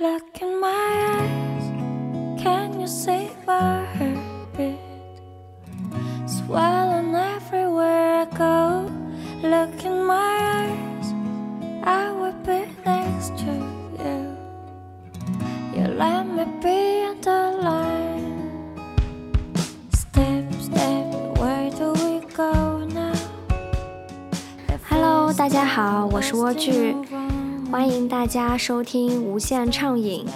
black 大家收听无限畅饮。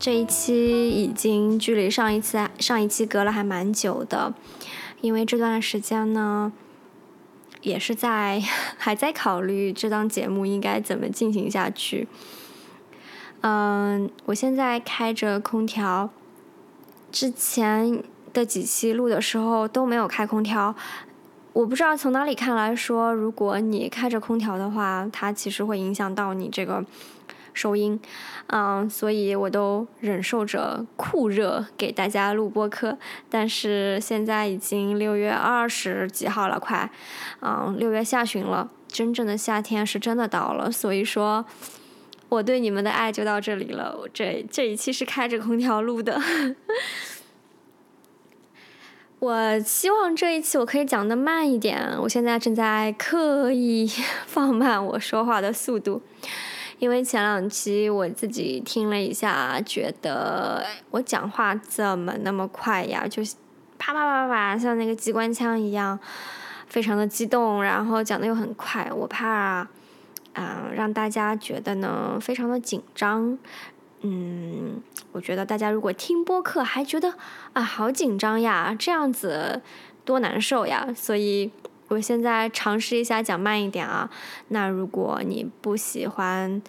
这一期已经距离上一次上一期隔了还蛮久的，因为这段时间呢，也是在 还在考虑这档节目应该怎么进行下去。嗯，我现在开着空调，之前的几期录的时候都没有开空调。我不知道从哪里看来说，如果你开着空调的话，它其实会影响到你这个收音，嗯，所以我都忍受着酷热给大家录播课。但是现在已经六月二十几号了，快，嗯，六月下旬了，真正的夏天是真的到了。所以说，我对你们的爱就到这里了。这这一期是开着空调录的。我希望这一期我可以讲的慢一点，我现在正在刻意 放慢我说话的速度，因为前两期我自己听了一下，觉得我讲话怎么那么快呀？就啪啪啪啪，像那个机关枪一样，非常的激动，然后讲的又很快，我怕啊让大家觉得呢非常的紧张。嗯，我觉得大家如果听播客还觉得啊好紧张呀，这样子多难受呀。所以我现在尝试一下讲慢一点啊。那如果你不喜欢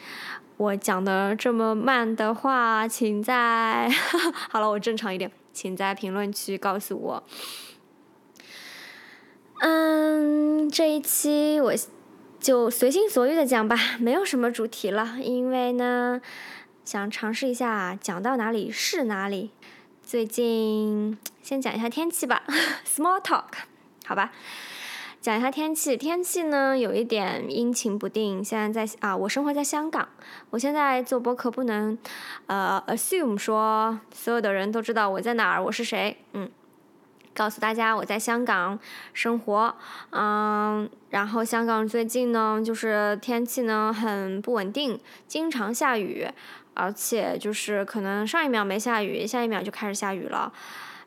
我讲的这么慢的话，请在 好了，我正常一点，请在评论区告诉我。嗯，这一期我就随心所欲的讲吧，没有什么主题了，因为呢。想尝试一下讲到哪里是哪里。最近先讲一下天气吧，small talk，好吧。讲一下天气，天气呢有一点阴晴不定。现在在啊，我生活在香港。我现在做播客不能呃 assume 说所有的人都知道我在哪儿，我是谁。嗯，告诉大家我在香港生活。嗯，然后香港最近呢就是天气呢很不稳定，经常下雨。而且就是可能上一秒没下雨，下一秒就开始下雨了，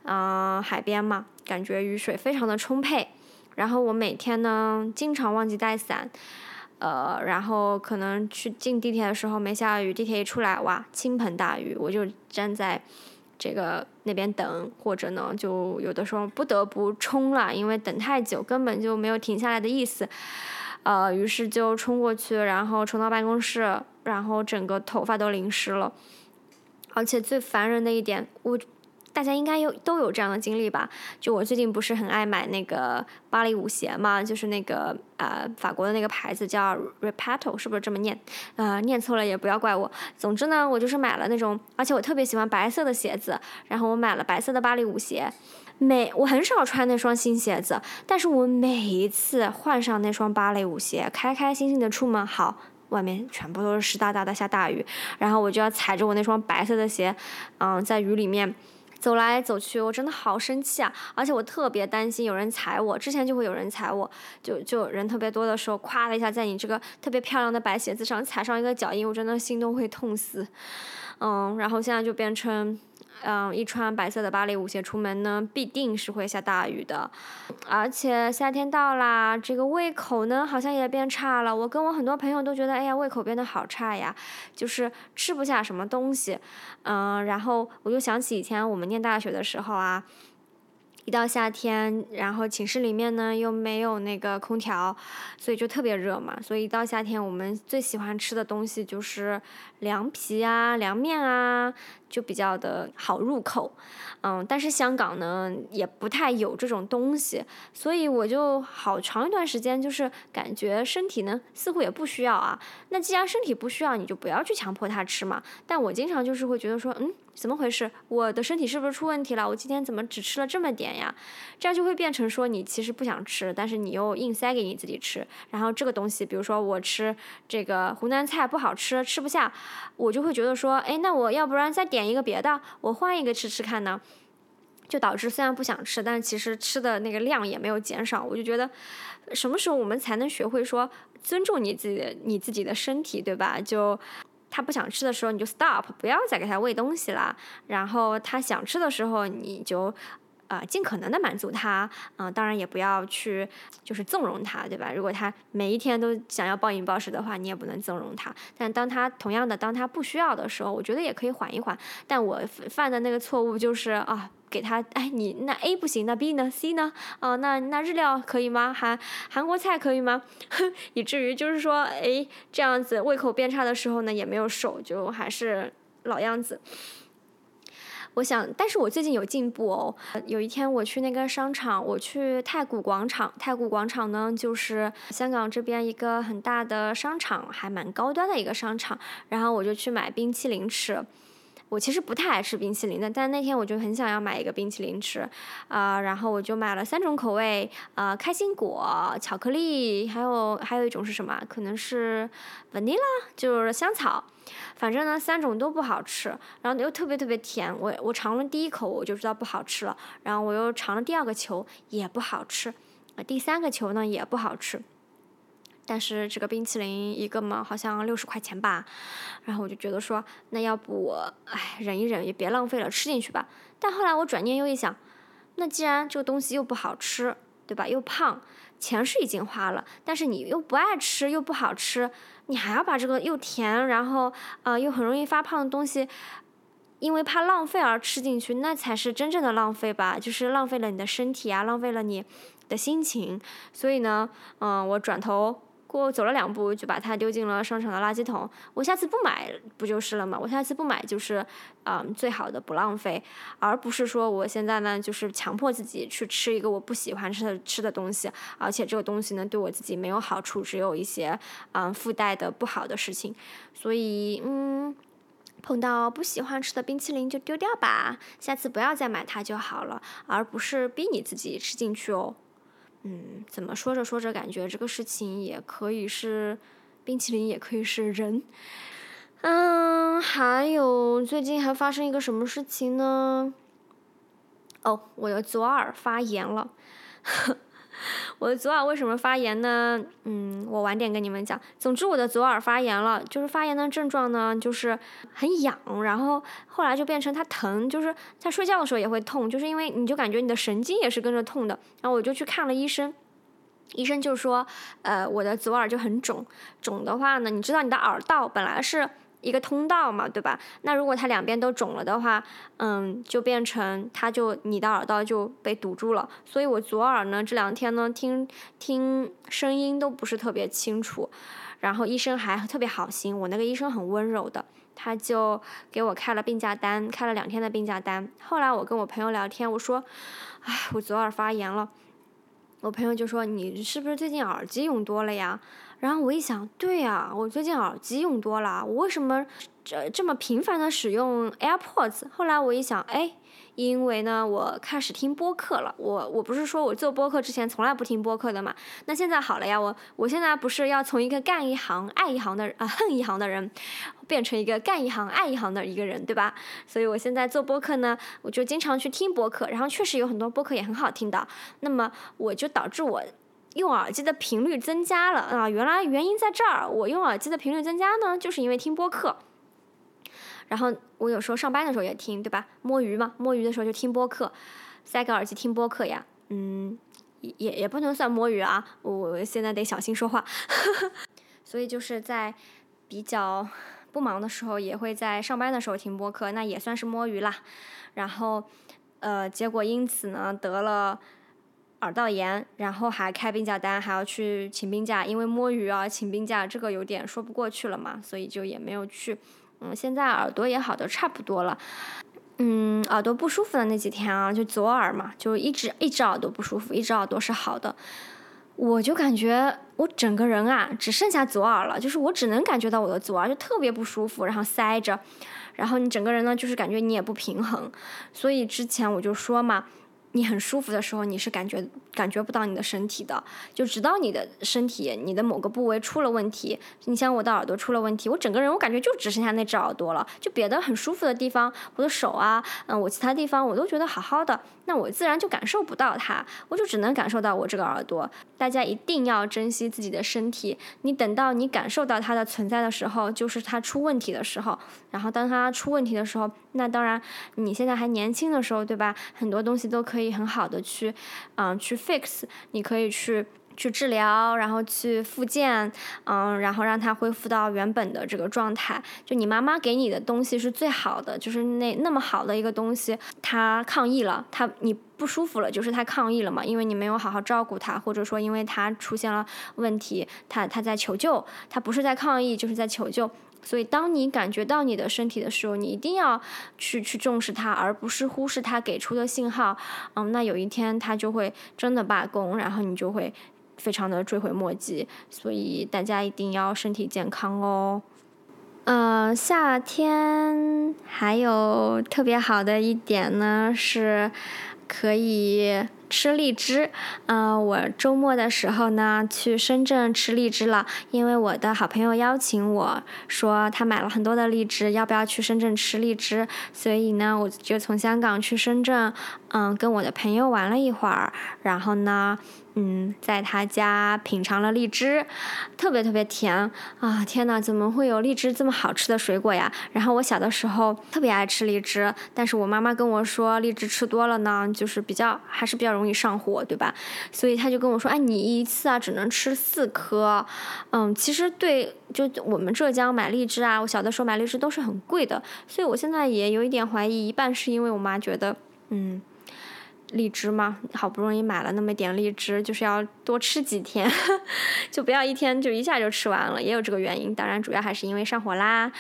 嗯，海边嘛，感觉雨水非常的充沛。然后我每天呢，经常忘记带伞，呃，然后可能去进地铁的时候没下雨，地铁一出来，哇，倾盆大雨，我就站在这个那边等，或者呢，就有的时候不得不冲了，因为等太久根本就没有停下来的意思。呃，于是就冲过去，然后冲到办公室，然后整个头发都淋湿了。而且最烦人的一点，我大家应该有都有这样的经历吧？就我最近不是很爱买那个芭蕾舞鞋嘛，就是那个呃法国的那个牌子叫 Repetto，是不是这么念？呃，念错了也不要怪我。总之呢，我就是买了那种，而且我特别喜欢白色的鞋子，然后我买了白色的芭蕾舞鞋。每我很少穿那双新鞋子，但是我每一次换上那双芭蕾舞鞋，开开心心的出门，好，外面全部都是湿哒哒的下大雨，然后我就要踩着我那双白色的鞋，嗯，在雨里面走来走去，我真的好生气啊！而且我特别担心有人踩我，之前就会有人踩我，就就人特别多的时候，咵的一下在你这个特别漂亮的白鞋子上踩上一个脚印，我真的心都会痛死，嗯，然后现在就变成。嗯，一穿白色的芭蕾舞鞋出门呢，必定是会下大雨的。而且夏天到啦，这个胃口呢好像也变差了。我跟我很多朋友都觉得，哎呀，胃口变得好差呀，就是吃不下什么东西。嗯，然后我又想起以前我们念大学的时候啊。一到夏天，然后寝室里面呢又没有那个空调，所以就特别热嘛。所以一到夏天，我们最喜欢吃的东西就是凉皮啊、凉面啊，就比较的好入口。嗯，但是香港呢也不太有这种东西，所以我就好长一段时间就是感觉身体呢似乎也不需要啊。那既然身体不需要，你就不要去强迫他吃嘛。但我经常就是会觉得说，嗯，怎么回事？我的身体是不是出问题了？我今天怎么只吃了这么点呀？这样就会变成说你其实不想吃，但是你又硬塞给你自己吃。然后这个东西，比如说我吃这个湖南菜不好吃，吃不下，我就会觉得说，哎，那我要不然再点一个别的，我换一个吃吃看呢？就导致虽然不想吃，但其实吃的那个量也没有减少。我就觉得，什么时候我们才能学会说尊重你自己的你自己的身体，对吧？就。他不想吃的时候，你就 stop，不要再给他喂东西了。然后他想吃的时候，你就，呃，尽可能的满足他。嗯，当然也不要去，就是纵容他，对吧？如果他每一天都想要暴饮暴食的话，你也不能纵容他。但当他同样的，当他不需要的时候，我觉得也可以缓一缓。但我犯的那个错误就是啊。给他，哎，你那 A 不行，那 B 呢？C 呢？哦，那那日料可以吗？韩韩国菜可以吗？以至于就是说，哎，这样子胃口变差的时候呢，也没有瘦，就还是老样子。我想，但是我最近有进步哦。有一天我去那个商场，我去太古广场。太古广场呢，就是香港这边一个很大的商场，还蛮高端的一个商场。然后我就去买冰淇淋吃。我其实不太爱吃冰淇淋的，但那天我就很想要买一个冰淇淋吃，啊，然后我就买了三种口味，啊，开心果、巧克力，还有还有一种是什么？可能是 vanilla，就是香草。反正呢，三种都不好吃，然后又特别特别甜。我我尝了第一口我就知道不好吃了，然后我又尝了第二个球也不好吃，啊，第三个球呢也不好吃。但是这个冰淇淋一个嘛，好像六十块钱吧，然后我就觉得说，那要不我唉忍一忍，也别浪费了，吃进去吧。但后来我转念又一想，那既然这个东西又不好吃，对吧？又胖，钱是已经花了，但是你又不爱吃，又不好吃，你还要把这个又甜，然后呃又很容易发胖的东西，因为怕浪费而吃进去，那才是真正的浪费吧？就是浪费了你的身体啊，浪费了你的心情。所以呢，嗯，我转头。过走了两步就把它丢进了商场的垃圾桶。我下次不买不就是了吗？我下次不买就是，嗯，最好的不浪费，而不是说我现在呢就是强迫自己去吃一个我不喜欢吃的吃的东西，而且这个东西呢对我自己没有好处，只有一些嗯附带的不好的事情。所以嗯，碰到不喜欢吃的冰淇淋就丢掉吧，下次不要再买它就好了，而不是逼你自己吃进去哦。嗯，怎么说着说着，感觉这个事情也可以是冰淇淋，也可以是人。嗯，还有最近还发生一个什么事情呢？哦，我的左耳发炎了。我的左耳为什么发炎呢？嗯，我晚点跟你们讲。总之，我的左耳发炎了，就是发炎的症状呢，就是很痒，然后后来就变成它疼，就是在睡觉的时候也会痛，就是因为你就感觉你的神经也是跟着痛的。然后我就去看了医生，医生就说，呃，我的左耳就很肿，肿的话呢，你知道你的耳道本来是。一个通道嘛，对吧？那如果它两边都肿了的话，嗯，就变成它就你的耳道就被堵住了。所以我左耳呢这两天呢听听声音都不是特别清楚，然后医生还特别好心，我那个医生很温柔的，他就给我开了病假单，开了两天的病假单。后来我跟我朋友聊天，我说，唉，我左耳发炎了。我朋友就说你是不是最近耳机用多了呀？然后我一想，对呀，我最近耳机用多了，我为什么这这么频繁的使用 AirPods？后来我一想，哎，因为呢，我开始听播客了。我我不是说我做播客之前从来不听播客的嘛？那现在好了呀，我我现在不是要从一个干一行爱一行的啊恨一行的人，变成一个干一行爱一行的一个人，对吧？所以我现在做播客呢，我就经常去听播客，然后确实有很多播客也很好听的。那么我就导致我。用耳机的频率增加了啊！原来原因在这儿。我用耳机的频率增加呢，就是因为听播客。然后我有时候上班的时候也听，对吧？摸鱼嘛，摸鱼的时候就听播客，塞个耳机听播客呀。嗯，也也不能算摸鱼啊，我现在得小心说话。所以就是在比较不忙的时候，也会在上班的时候听播客，那也算是摸鱼啦。然后呃，结果因此呢，得了。耳道炎，然后还开病假单，还要去请病假，因为摸鱼啊，请病假这个有点说不过去了嘛，所以就也没有去。嗯，现在耳朵也好的差不多了。嗯，耳朵不舒服的那几天啊，就左耳嘛，就一直一只耳朵不舒服，一只耳朵是好的。我就感觉我整个人啊只剩下左耳了，就是我只能感觉到我的左耳就特别不舒服，然后塞着，然后你整个人呢就是感觉你也不平衡，所以之前我就说嘛。你很舒服的时候，你是感觉感觉不到你的身体的，就直到你的身体、你的某个部位出了问题。你像我的耳朵出了问题，我整个人我感觉就只剩下那只耳朵了，就别的很舒服的地方，我的手啊，嗯，我其他地方我都觉得好好的，那我自然就感受不到它，我就只能感受到我这个耳朵。大家一定要珍惜自己的身体，你等到你感受到它的存在的时候，就是它出问题的时候。然后当它出问题的时候，那当然你现在还年轻的时候，对吧？很多东西都可以。可以很好的去，嗯，去 fix，你可以去去治疗，然后去复健，嗯，然后让它恢复到原本的这个状态。就你妈妈给你的东西是最好的，就是那那么好的一个东西，它抗议了，它你不舒服了，就是它抗议了嘛，因为你没有好好照顾它，或者说因为它出现了问题，它它在求救，它不是在抗议，就是在求救。所以，当你感觉到你的身体的时候，你一定要去去重视它，而不是忽视它给出的信号。嗯，那有一天它就会真的罢工，然后你就会非常的追悔莫及。所以大家一定要身体健康哦。嗯，夏天还有特别好的一点呢，是可以。吃荔枝，嗯，我周末的时候呢去深圳吃荔枝了，因为我的好朋友邀请我说他买了很多的荔枝，要不要去深圳吃荔枝？所以呢，我就从香港去深圳，嗯，跟我的朋友玩了一会儿，然后呢。嗯，在他家品尝了荔枝，特别特别甜啊！天哪，怎么会有荔枝这么好吃的水果呀？然后我小的时候特别爱吃荔枝，但是我妈妈跟我说，荔枝吃多了呢，就是比较还是比较容易上火，对吧？所以他就跟我说，哎，你一次啊只能吃四颗。嗯，其实对，就我们浙江买荔枝啊，我小的时候买荔枝都是很贵的，所以我现在也有一点怀疑，一半是因为我妈觉得，嗯。荔枝嘛，好不容易买了那么点荔枝，就是要多吃几天，就不要一天就一下就吃完了，也有这个原因。当然，主要还是因为上火啦。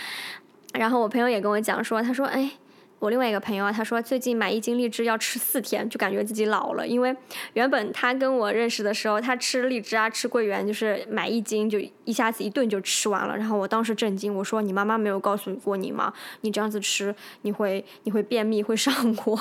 然后我朋友也跟我讲说，他说，哎。我另外一个朋友啊，他说最近买一斤荔枝要吃四天，就感觉自己老了。因为原本他跟我认识的时候，他吃荔枝啊、吃桂圆，就是买一斤就一下子一顿就吃完了。然后我当时震惊，我说你妈妈没有告诉过你吗？你这样子吃，你会你会便秘，会上火。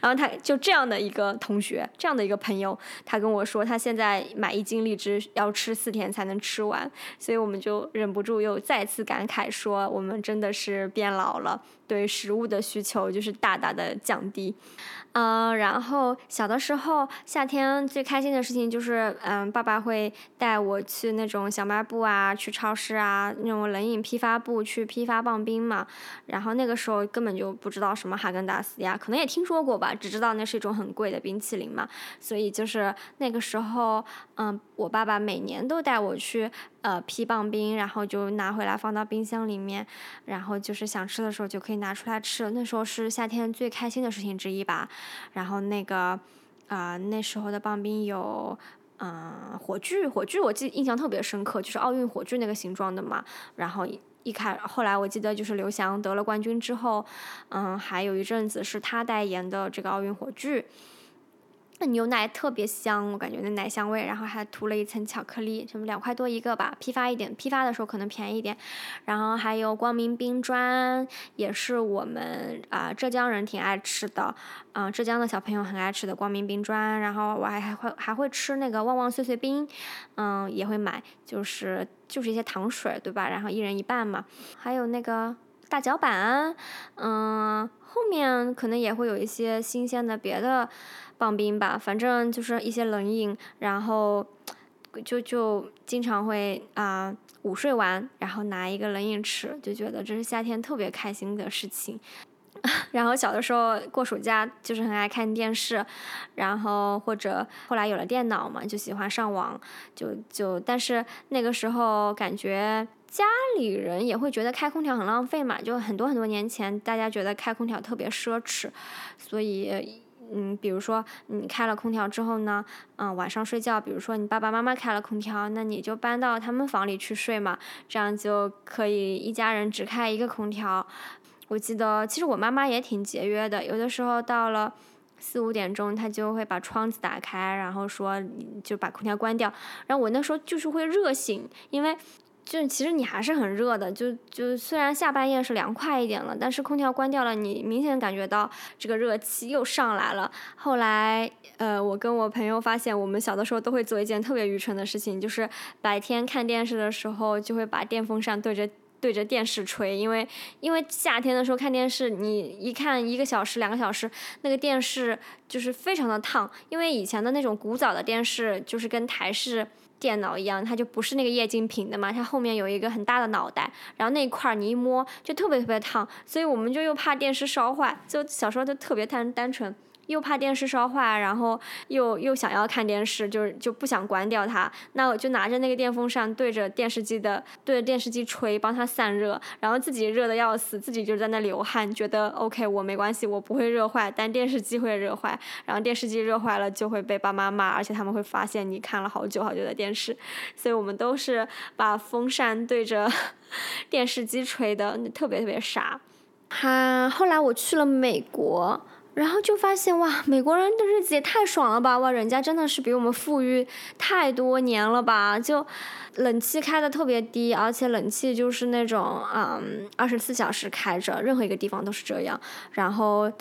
然后他就这样的一个同学，这样的一个朋友，他跟我说他现在买一斤荔枝要吃四天才能吃完，所以我们就忍不住又再次感慨说，我们真的是变老了。对食物的需求就是大大的降低，嗯，然后小的时候夏天最开心的事情就是，嗯，爸爸会带我去那种小卖部啊，去超市啊，那种冷饮批发部去批发棒冰嘛。然后那个时候根本就不知道什么哈根达斯呀，可能也听说过吧，只知道那是一种很贵的冰淇淋嘛。所以就是那个时候，嗯，我爸爸每年都带我去。呃，批棒冰，然后就拿回来放到冰箱里面，然后就是想吃的时候就可以拿出来吃。那时候是夏天最开心的事情之一吧。然后那个，啊，那时候的棒冰有，嗯，火炬，火炬我记印象特别深刻，就是奥运火炬那个形状的嘛。然后一开，后来我记得就是刘翔得了冠军之后，嗯，还有一阵子是他代言的这个奥运火炬。那牛奶特别香，我感觉那奶香味，然后还涂了一层巧克力，什么两块多一个吧，批发一点，批发的时候可能便宜一点。然后还有光明冰砖，也是我们啊浙江人挺爱吃的，嗯，浙江的小朋友很爱吃的光明冰砖。然后我还还会还会吃那个旺旺碎碎冰，嗯，也会买，就是就是一些糖水，对吧？然后一人一半嘛。还有那个大脚板，嗯，后面可能也会有一些新鲜的别的。棒冰吧，反正就是一些冷饮，然后就就经常会啊午睡完，然后拿一个冷饮吃，就觉得这是夏天特别开心的事情。然后小的时候过暑假就是很爱看电视，然后或者后来有了电脑嘛，就喜欢上网，就就但是那个时候感觉家里人也会觉得开空调很浪费嘛，就很多很多年前大家觉得开空调特别奢侈，所以。嗯，比如说你开了空调之后呢，嗯，晚上睡觉，比如说你爸爸妈妈开了空调，那你就搬到他们房里去睡嘛，这样就可以一家人只开一个空调。我记得其实我妈妈也挺节约的，有的时候到了四五点钟她就会把窗子打开，然后说就把空调关掉。然后我那时候就是会热醒，因为就其实你还是很热的，就就虽然下半夜是凉快一点了，但是空调关掉了，你明显感觉到这个热气又上来了。后来呃，我跟我朋友发现，我们小的时候都会做一件特别愚蠢的事情，就是白天看电视的时候就会把电风扇对着。对着电视吹，因为因为夏天的时候看电视，你一看一个小时、两个小时，那个电视就是非常的烫。因为以前的那种古早的电视就是跟台式电脑一样，它就不是那个液晶屏的嘛，它后面有一个很大的脑袋，然后那一块你一摸就特别特别烫，所以我们就又怕电视烧坏，就小时候就特别单单纯。又怕电视烧坏，然后又又想要看电视，就是就不想关掉它。那我就拿着那个电风扇对着电视机的对着电视机吹，帮它散热，然后自己热的要死，自己就在那流汗，觉得 OK 我没关系，我不会热坏，但电视机会热坏。然后电视机热坏了就会被爸妈骂，而且他们会发现你看了好久好久的电视。所以我们都是把风扇对着 电视机吹的，特别特别傻。哈，后来我去了美国。然后就发现哇，美国人的日子也太爽了吧！哇，人家真的是比我们富裕太多年了吧？就冷气开的特别低，而且冷气就是那种嗯二十四小时开着，任何一个地方都是这样。然后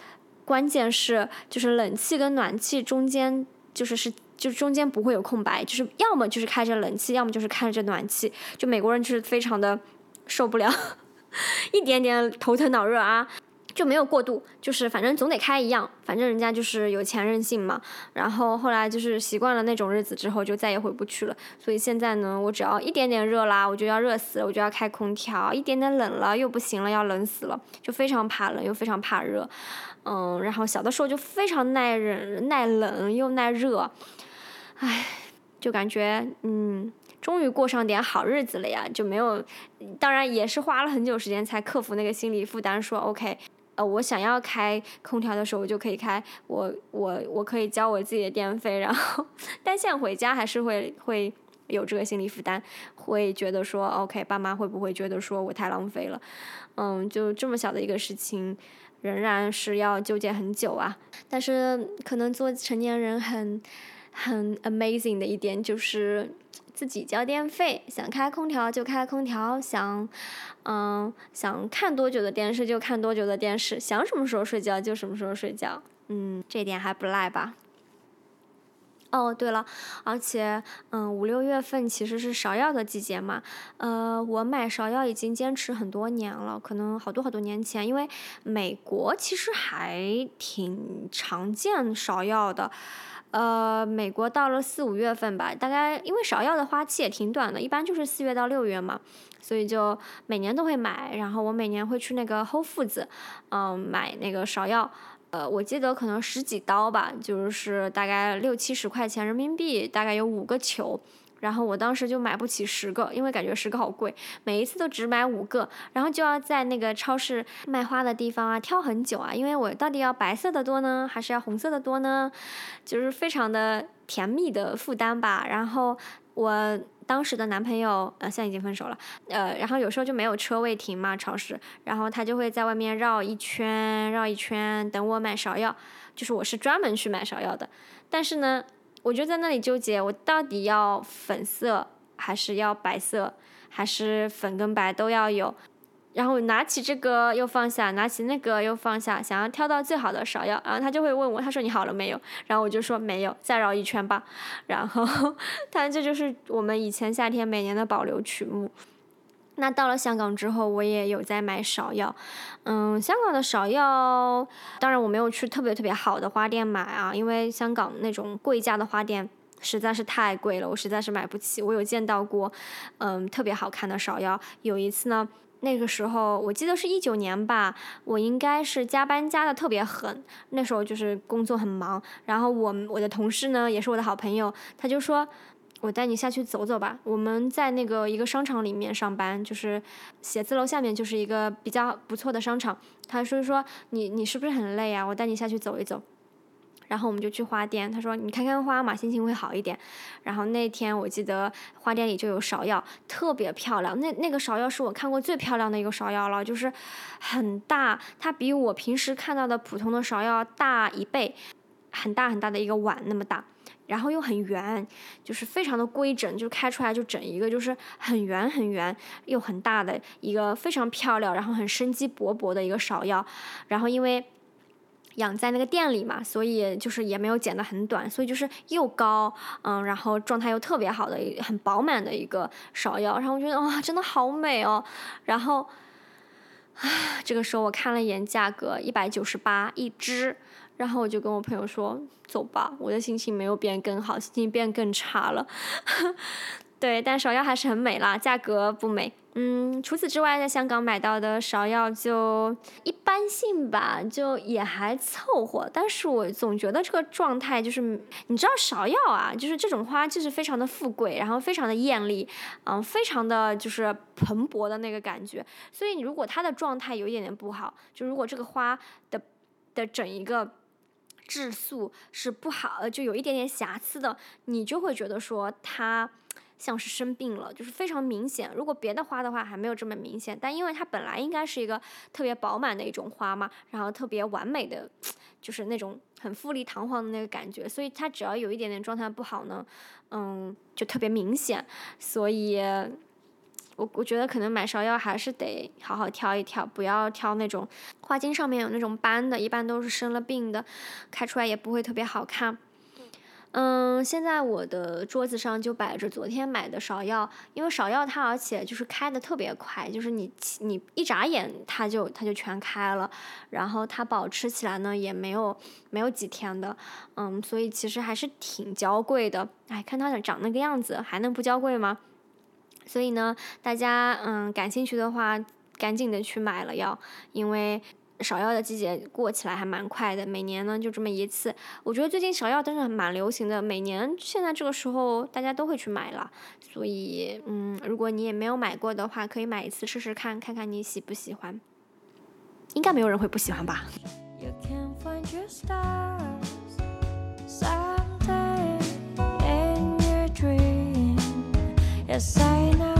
关键是就是冷气跟暖气中间就是是就中间不会有空白，就是要么就是开着冷气，要么就是开着暖气。就美国人就是非常的受不了 一点点头疼脑热啊。就没有过度，就是反正总得开一样，反正人家就是有钱任性嘛。然后后来就是习惯了那种日子之后，就再也回不去了。所以现在呢，我只要一点点热啦，我就要热死了，我就要开空调；一点点冷了又不行了，要冷死了，就非常怕冷又非常怕热。嗯，然后小的时候就非常耐忍、耐冷又耐热，唉，就感觉嗯，终于过上点好日子了呀，就没有，当然也是花了很久时间才克服那个心理负担，说 OK。呃，我想要开空调的时候，我就可以开。我我我可以交我自己的电费，然后，但现在回家还是会会有这个心理负担，会觉得说，OK，爸妈会不会觉得说我太浪费了？嗯，就这么小的一个事情，仍然是要纠结很久啊。但是可能做成年人很很 amazing 的一点就是。自己交电费，想开空调就开空调，想，嗯，想看多久的电视就看多久的电视，想什么时候睡觉就什么时候睡觉，嗯，这点还不赖吧？哦，对了，而且，嗯，五六月份其实是芍药的季节嘛，呃，我买芍药已经坚持很多年了，可能好多好多年前，因为美国其实还挺常见芍药的。呃，美国到了四五月份吧，大概因为芍药的花期也挺短的，一般就是四月到六月嘛，所以就每年都会买。然后我每年会去那个 Whole Foods，嗯，买那个芍药，呃，我记得可能十几刀吧，就是大概六七十块钱人民币，大概有五个球。然后我当时就买不起十个，因为感觉十个好贵，每一次都只买五个，然后就要在那个超市卖花的地方啊挑很久啊，因为我到底要白色的多呢，还是要红色的多呢？就是非常的甜蜜的负担吧。然后我当时的男朋友呃现在已经分手了，呃，然后有时候就没有车位停嘛超市，然后他就会在外面绕一圈绕一圈等我买芍药，就是我是专门去买芍药的，但是呢。我就在那里纠结，我到底要粉色还是要白色，还是粉跟白都要有？然后拿起这个又放下，拿起那个又放下，想要挑到最好的芍药。然后他就会问我，他说你好了没有？然后我就说没有，再绕一圈吧。然后 他这就是我们以前夏天每年的保留曲目。那到了香港之后，我也有在买芍药，嗯，香港的芍药，当然我没有去特别特别好的花店买啊，因为香港那种贵价的花店实在是太贵了，我实在是买不起。我有见到过，嗯，特别好看的芍药。有一次呢，那个时候我记得是一九年吧，我应该是加班加的特别狠，那时候就是工作很忙，然后我我的同事呢也是我的好朋友，他就说。我带你下去走走吧。我们在那个一个商场里面上班，就是写字楼下面就是一个比较不错的商场。他说说你你是不是很累啊？我带你下去走一走。然后我们就去花店，他说你看看花嘛，心情会好一点。然后那天我记得花店里就有芍药，特别漂亮。那那个芍药是我看过最漂亮的一个芍药了，就是很大，它比我平时看到的普通的芍药大一倍。很大很大的一个碗那么大，然后又很圆，就是非常的规整，就开出来就整一个就是很圆很圆又很大的一个非常漂亮，然后很生机勃勃的一个芍药，然后因为。养在那个店里嘛，所以就是也没有剪得很短，所以就是又高，嗯，然后状态又特别好的，很饱满的一个芍药，然后我觉得哇，真的好美哦。然后，啊，这个时候我看了一眼价格，一百九十八一支，然后我就跟我朋友说，走吧，我的心情没有变更好，心情变更差了。对，但芍药还是很美啦，价格不美。嗯，除此之外，在香港买到的芍药就一般性吧，就也还凑合。但是我总觉得这个状态就是，你知道芍药啊，就是这种花就是非常的富贵，然后非常的艳丽，嗯，非常的就是蓬勃的那个感觉。所以如果它的状态有一点点不好，就如果这个花的的整一个质素是不好，就有一点点瑕疵的，你就会觉得说它。像是生病了，就是非常明显。如果别的花的话还没有这么明显，但因为它本来应该是一个特别饱满的一种花嘛，然后特别完美的，就是那种很富丽堂皇的那个感觉，所以它只要有一点点状态不好呢，嗯，就特别明显。所以，我我觉得可能买芍药还是得好好挑一挑，不要挑那种花茎上面有那种斑的，一般都是生了病的，开出来也不会特别好看。嗯，现在我的桌子上就摆着昨天买的芍药，因为芍药它而且就是开的特别快，就是你你一眨眼它就它就全开了，然后它保持起来呢也没有没有几天的，嗯，所以其实还是挺娇贵的。哎，看它长那个样子，还能不娇贵吗？所以呢，大家嗯感兴趣的话，赶紧的去买了要，因为。芍药的季节过起来还蛮快的，每年呢就这么一次。我觉得最近芍药真的蛮流行的，每年现在这个时候大家都会去买了。所以，嗯，如果你也没有买过的话，可以买一次试试看，看看你喜不喜欢。应该没有人会不喜欢吧。变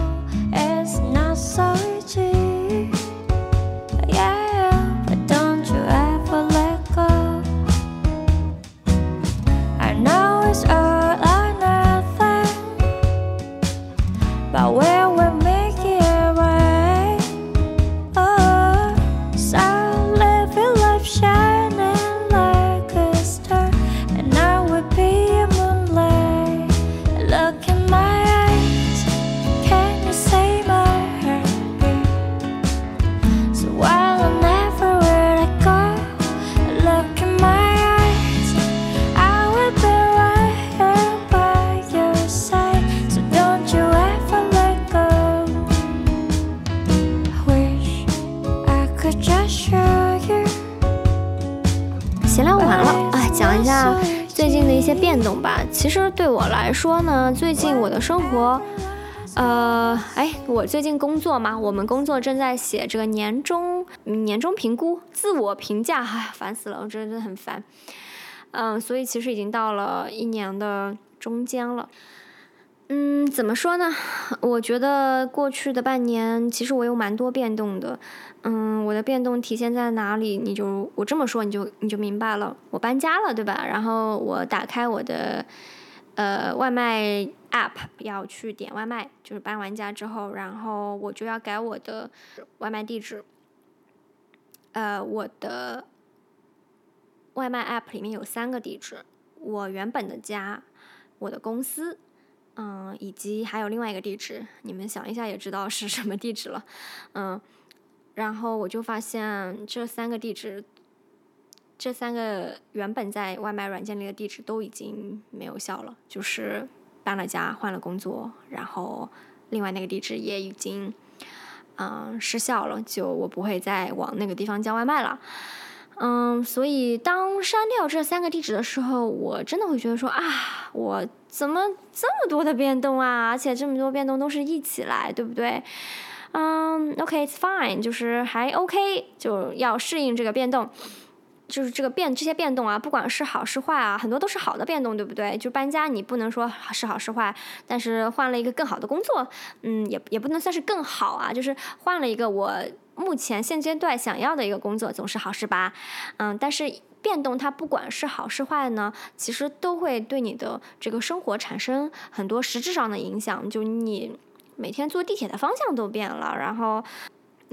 呢，最近我的生活，呃，哎，我最近工作嘛，我们工作正在写这个年终年终评估、自我评价，哎，烦死了，我真的很烦，嗯，所以其实已经到了一年的中间了。嗯，怎么说呢？我觉得过去的半年，其实我有蛮多变动的。嗯，我的变动体现在哪里？你就我这么说，你就你就明白了。我搬家了，对吧？然后我打开我的呃外卖 app，要去点外卖。就是搬完家之后，然后我就要改我的外卖地址。呃，我的外卖 app 里面有三个地址：我原本的家，我的公司。嗯，以及还有另外一个地址，你们想一下也知道是什么地址了。嗯，然后我就发现这三个地址，这三个原本在外卖软件里的地址都已经没有效了，就是搬了家、换了工作，然后另外那个地址也已经嗯失效了，就我不会再往那个地方叫外卖了。嗯，所以当删掉这三个地址的时候，我真的会觉得说啊，我怎么这么多的变动啊？而且这么多变动都是一起来，对不对？嗯，OK，it's fine，就是还 OK，就要适应这个变动。就是这个变这些变动啊，不管是好是坏啊，很多都是好的变动，对不对？就搬家，你不能说是好是坏，但是换了一个更好的工作，嗯，也也不能算是更好啊，就是换了一个我目前现阶段想要的一个工作总是好事吧，嗯，但是变动它不管是好是坏呢，其实都会对你的这个生活产生很多实质上的影响，就你每天坐地铁的方向都变了，然后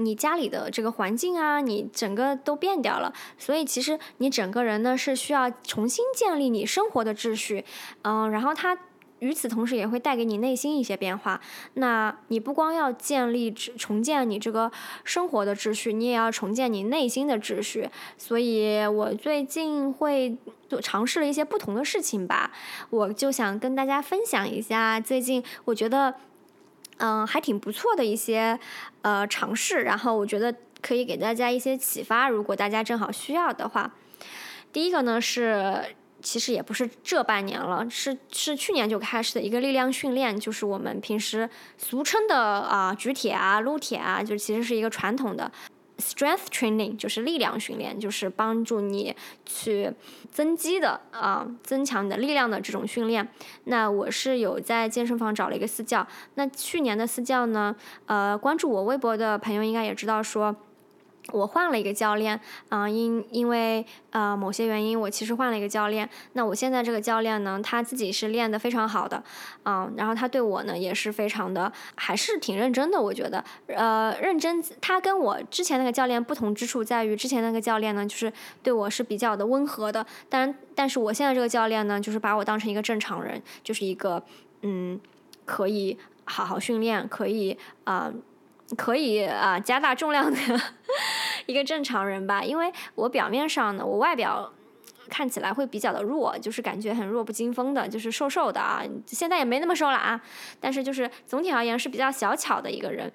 你家里的这个环境啊，你整个都变掉了，所以其实你整个人呢是需要重新建立你生活的秩序，嗯，然后它。与此同时，也会带给你内心一些变化。那你不光要建立、重建你这个生活的秩序，你也要重建你内心的秩序。所以我最近会做尝试了一些不同的事情吧，我就想跟大家分享一下最近我觉得嗯还挺不错的一些呃尝试，然后我觉得可以给大家一些启发，如果大家正好需要的话。第一个呢是。其实也不是这半年了，是是去年就开始的一个力量训练，就是我们平时俗称的啊举铁啊、撸铁啊，就其实是一个传统的 strength training，就是力量训练，就是帮助你去增肌的啊，增强你的力量的这种训练。那我是有在健身房找了一个私教，那去年的私教呢，呃，关注我微博的朋友应该也知道说。我换了一个教练，嗯，因因为呃某些原因，我其实换了一个教练。那我现在这个教练呢，他自己是练得非常好的，嗯，然后他对我呢也是非常的，还是挺认真的。我觉得，呃，认真。他跟我之前那个教练不同之处在于，之前那个教练呢，就是对我是比较的温和的，但但是我现在这个教练呢，就是把我当成一个正常人，就是一个嗯，可以好好训练，可以啊。可以啊，加大重量的 一个正常人吧，因为我表面上呢，我外表看起来会比较的弱，就是感觉很弱不禁风的，就是瘦瘦的啊，现在也没那么瘦了啊，但是就是总体而言是比较小巧的一个人，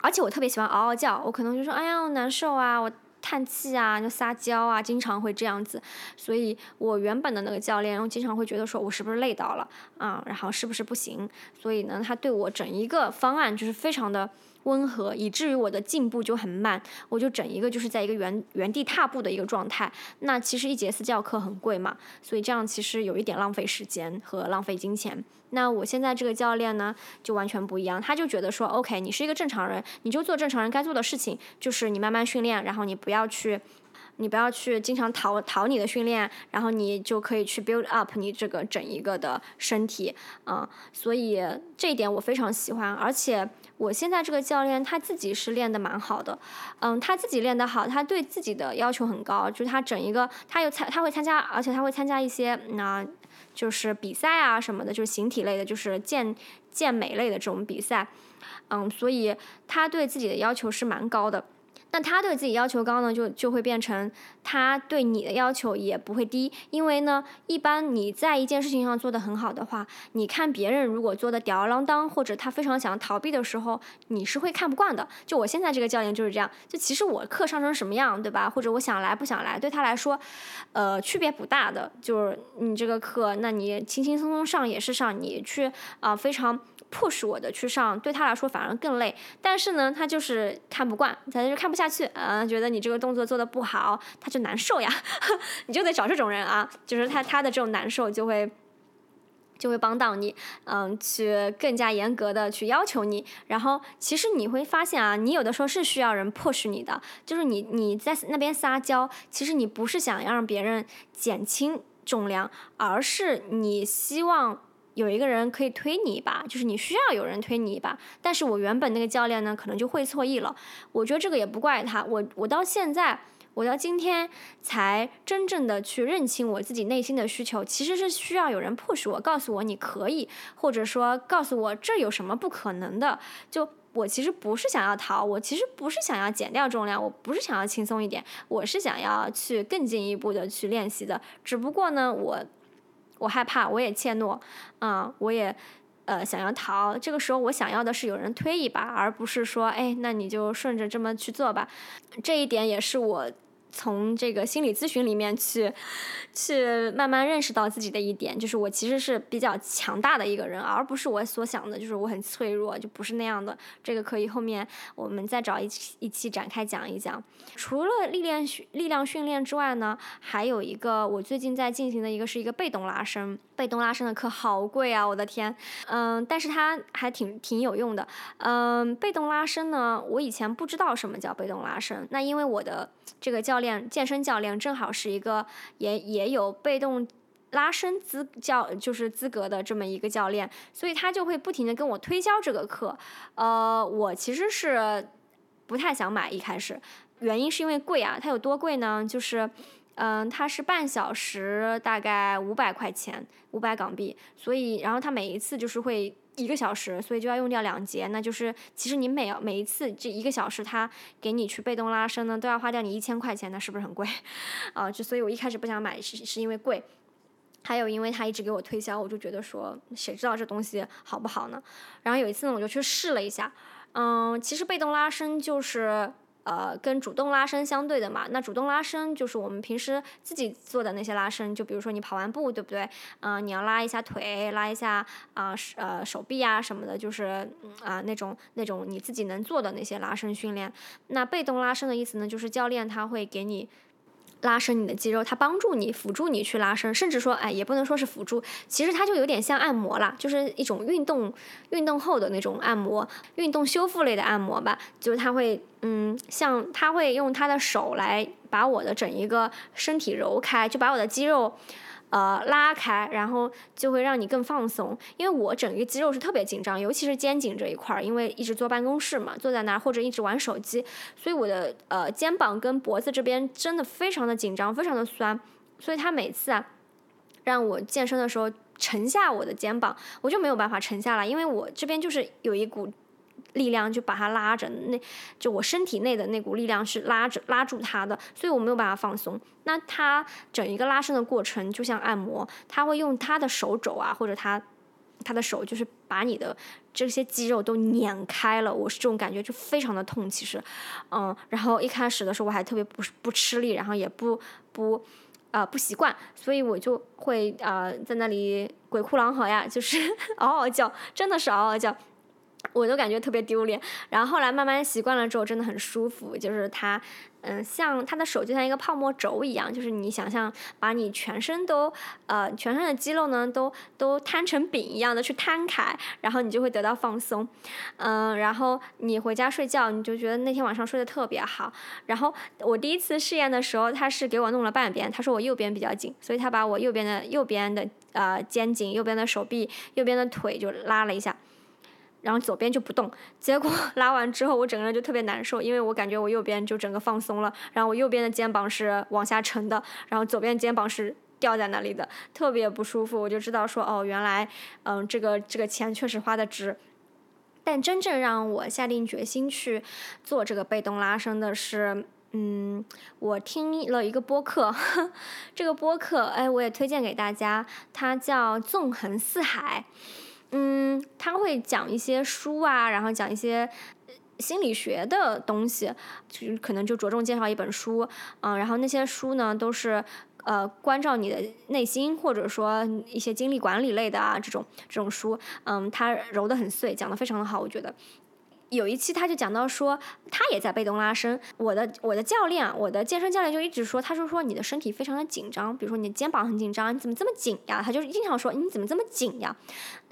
而且我特别喜欢嗷嗷叫，我可能就说哎呀难受啊，我叹气啊，就撒娇啊，经常会这样子，所以我原本的那个教练，我经常会觉得说我是不是累到了啊，然后是不是不行，所以呢，他对我整一个方案就是非常的。温和，以至于我的进步就很慢，我就整一个就是在一个原原地踏步的一个状态。那其实一节私教课很贵嘛，所以这样其实有一点浪费时间和浪费金钱。那我现在这个教练呢，就完全不一样，他就觉得说，OK，你是一个正常人，你就做正常人该做的事情，就是你慢慢训练，然后你不要去。你不要去经常逃逃你的训练，然后你就可以去 build up 你这个整一个的身体啊，所以这一点我非常喜欢，而且我现在这个教练他自己是练的蛮好的，嗯，他自己练得好，他对自己的要求很高，就是他整一个他又参他会参加，而且他会参加一些那就是比赛啊什么的，就是形体类的，就是健健美类的这种比赛，嗯，所以他对自己的要求是蛮高的。那他对自己要求高呢，就就会变成他对你的要求也不会低，因为呢，一般你在一件事情上做得很好的话，你看别人如果做的吊儿郎当，或者他非常想逃避的时候，你是会看不惯的。就我现在这个教练就是这样，就其实我课上成什么样，对吧？或者我想来不想来，对他来说，呃，区别不大的。就是你这个课，那你轻轻松松上也是上，你去啊非常。迫使我的去上，对他来说反而更累。但是呢，他就是看不惯，他就是看不下去啊，觉得你这个动作做的不好，他就难受呀。你就得找这种人啊，就是他他的这种难受就会就会帮到你，嗯，去更加严格的去要求你。然后其实你会发现啊，你有的时候是需要人迫使你的，就是你你在那边撒娇，其实你不是想让别人减轻重量，而是你希望。有一个人可以推你一把，就是你需要有人推你一把。但是我原本那个教练呢，可能就会错意了。我觉得这个也不怪他。我我到现在，我到今天才真正的去认清我自己内心的需求，其实是需要有人 push 我，告诉我你可以，或者说告诉我这有什么不可能的。就我其实不是想要逃，我其实不是想要减掉重量，我不是想要轻松一点，我是想要去更进一步的去练习的。只不过呢，我。我害怕，我也怯懦，啊，我也，呃，想要逃。这个时候，我想要的是有人推一把，而不是说，哎，那你就顺着这么去做吧。这一点也是我从这个心理咨询里面去，去慢慢认识到自己的一点，就是我其实是比较强大的一个人，而不是我所想的，就是我很脆弱，就不是那样的。这个可以后面我们再找一期一期展开讲一讲。除了力量训力量训练之外呢，还有一个我最近在进行的一个是一个被动拉伸。被动拉伸的课好贵啊，我的天，嗯，但是它还挺挺有用的。嗯，被动拉伸呢，我以前不知道什么叫被动拉伸，那因为我的这个教练健身教练正好是一个也也有被动拉伸资教就是资格的这么一个教练，所以他就会不停的跟我推销这个课。呃，我其实是不太想买一开始，原因是因为贵啊，它有多贵呢？就是。嗯，它是半小时，大概五百块钱，五百港币。所以，然后它每一次就是会一个小时，所以就要用掉两节。那就是其实你每要每一次这一个小时，它给你去被动拉伸呢，都要花掉你一千块钱，那是不是很贵？啊，就所以我一开始不想买，是是因为贵，还有因为他一直给我推销，我就觉得说谁知道这东西好不好呢？然后有一次呢，我就去试了一下，嗯，其实被动拉伸就是。呃，跟主动拉伸相对的嘛，那主动拉伸就是我们平时自己做的那些拉伸，就比如说你跑完步，对不对？嗯，你要拉一下腿，拉一下啊，呃，手臂啊什么的，就是啊那种那种你自己能做的那些拉伸训练。那被动拉伸的意思呢，就是教练他会给你。拉伸你的肌肉，它帮助你辅助你去拉伸，甚至说，哎，也不能说是辅助，其实它就有点像按摩啦，就是一种运动运动后的那种按摩，运动修复类的按摩吧，就是它会，嗯，像它会用它的手来把我的整一个身体揉开，就把我的肌肉。呃，拉开，然后就会让你更放松。因为我整个肌肉是特别紧张，尤其是肩颈这一块儿，因为一直坐办公室嘛，坐在那儿或者一直玩手机，所以我的呃肩膀跟脖子这边真的非常的紧张，非常的酸。所以他每次啊，让我健身的时候沉下我的肩膀，我就没有办法沉下来，因为我这边就是有一股。力量就把它拉着，那就我身体内的那股力量是拉着拉住它的，所以我没有办法放松。那它整一个拉伸的过程就像按摩，他会用他的手肘啊，或者他他的手，就是把你的这些肌肉都碾开了。我是这种感觉，就非常的痛。其实，嗯，然后一开始的时候我还特别不不吃力，然后也不不啊不习惯，所以我就会啊在那里鬼哭狼嚎呀，就是 嗷嗷叫，真的是嗷嗷叫。我都感觉特别丢脸，然后后来慢慢习惯了之后，真的很舒服。就是它，嗯，像它的手就像一个泡沫轴一样，就是你想象把你全身都，呃，全身的肌肉呢都都摊成饼一样的去摊开，然后你就会得到放松。嗯，然后你回家睡觉，你就觉得那天晚上睡得特别好。然后我第一次试验的时候，他是给我弄了半边，他说我右边比较紧，所以他把我右边的右边的呃肩颈、右边的手臂、右边的腿就拉了一下。然后左边就不动，结果拉完之后，我整个人就特别难受，因为我感觉我右边就整个放松了，然后我右边的肩膀是往下沉的，然后左边肩膀是掉在那里的，特别不舒服。我就知道说，哦，原来，嗯，这个这个钱确实花的值。但真正让我下定决心去做这个被动拉伸的是，嗯，我听了一个播客，这个播客，哎，我也推荐给大家，它叫《纵横四海》。嗯，他会讲一些书啊，然后讲一些心理学的东西，就可能就着重介绍一本书，嗯，然后那些书呢都是呃关照你的内心，或者说一些精力管理类的啊这种这种书，嗯，他揉得很碎，讲得非常的好，我觉得。有一期他就讲到说，他也在被动拉伸。我的我的教练，我的健身教练就一直说，他就说你的身体非常的紧张，比如说你的肩膀很紧张，你怎么这么紧呀？他就经常说你怎么这么紧呀？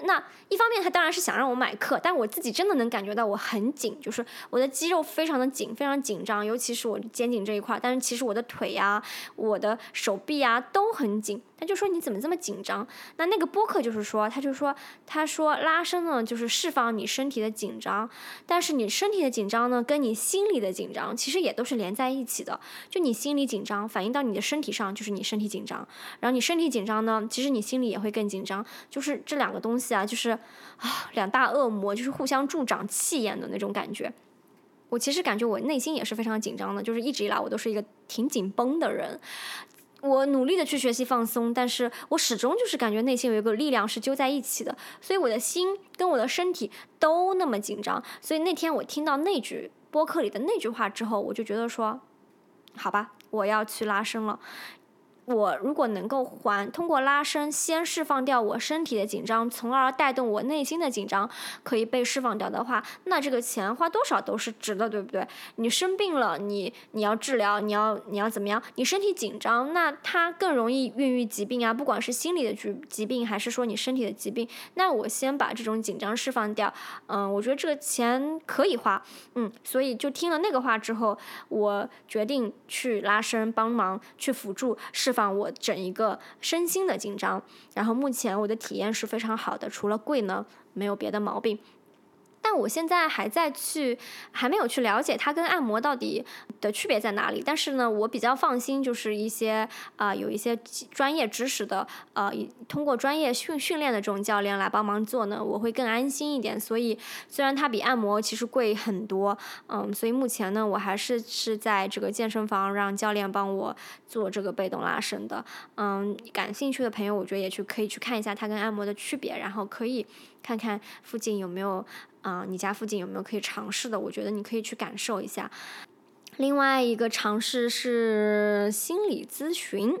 那一方面他当然是想让我买课，但我自己真的能感觉到我很紧，就是我的肌肉非常的紧，非常紧张，尤其是我肩颈这一块。但是其实我的腿呀、我的手臂啊都很紧。他就说你怎么这么紧张？那那个播客就是说，他就说，他说拉伸呢就是释放你身体的紧张，但是你身体的紧张呢跟你心里的紧张其实也都是连在一起的。就你心里紧张，反映到你的身体上就是你身体紧张，然后你身体紧张呢，其实你心里也会更紧张。就是这两个东西啊，就是啊两大恶魔，就是互相助长气焰的那种感觉。我其实感觉我内心也是非常紧张的，就是一直以来我都是一个挺紧绷的人。我努力的去学习放松，但是我始终就是感觉内心有一个力量是揪在一起的，所以我的心跟我的身体都那么紧张。所以那天我听到那句播客里的那句话之后，我就觉得说，好吧，我要去拉伸了。我如果能够还通过拉伸先释放掉我身体的紧张，从而带动我内心的紧张可以被释放掉的话，那这个钱花多少都是值的，对不对？你生病了，你你要治疗，你要你要怎么样？你身体紧张，那它更容易孕育疾病啊，不管是心理的疾疾病，还是说你身体的疾病。那我先把这种紧张释放掉，嗯，我觉得这个钱可以花，嗯，所以就听了那个话之后，我决定去拉伸，帮忙去辅助释。放我整一个身心的紧张，然后目前我的体验是非常好的，除了贵呢，没有别的毛病。但我现在还在去，还没有去了解它跟按摩到底的区别在哪里。但是呢，我比较放心，就是一些啊有一些专业知识的，呃，通过专业训训练的这种教练来帮忙做呢，我会更安心一点。所以虽然它比按摩其实贵很多，嗯，所以目前呢，我还是是在这个健身房让教练帮我做这个被动拉伸的。嗯，感兴趣的朋友，我觉得也去可以去看一下它跟按摩的区别，然后可以看看附近有没有。啊，你家附近有没有可以尝试的？我觉得你可以去感受一下。另外一个尝试是心理咨询。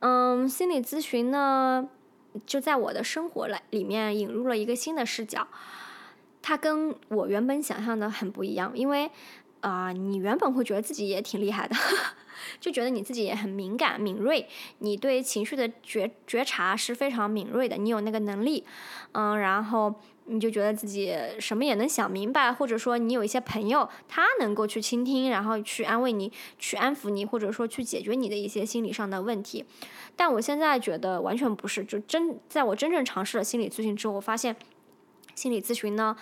嗯，心理咨询呢，就在我的生活来里面引入了一个新的视角。它跟我原本想象的很不一样，因为啊，你原本会觉得自己也挺厉害的，就觉得你自己也很敏感、敏锐，你对情绪的觉觉察是非常敏锐的，你有那个能力。嗯，然后。你就觉得自己什么也能想明白，或者说你有一些朋友，他能够去倾听，然后去安慰你，去安抚你，或者说去解决你的一些心理上的问题。但我现在觉得完全不是，就真在我真正尝试了心理咨询之后，我发现心理咨询呢，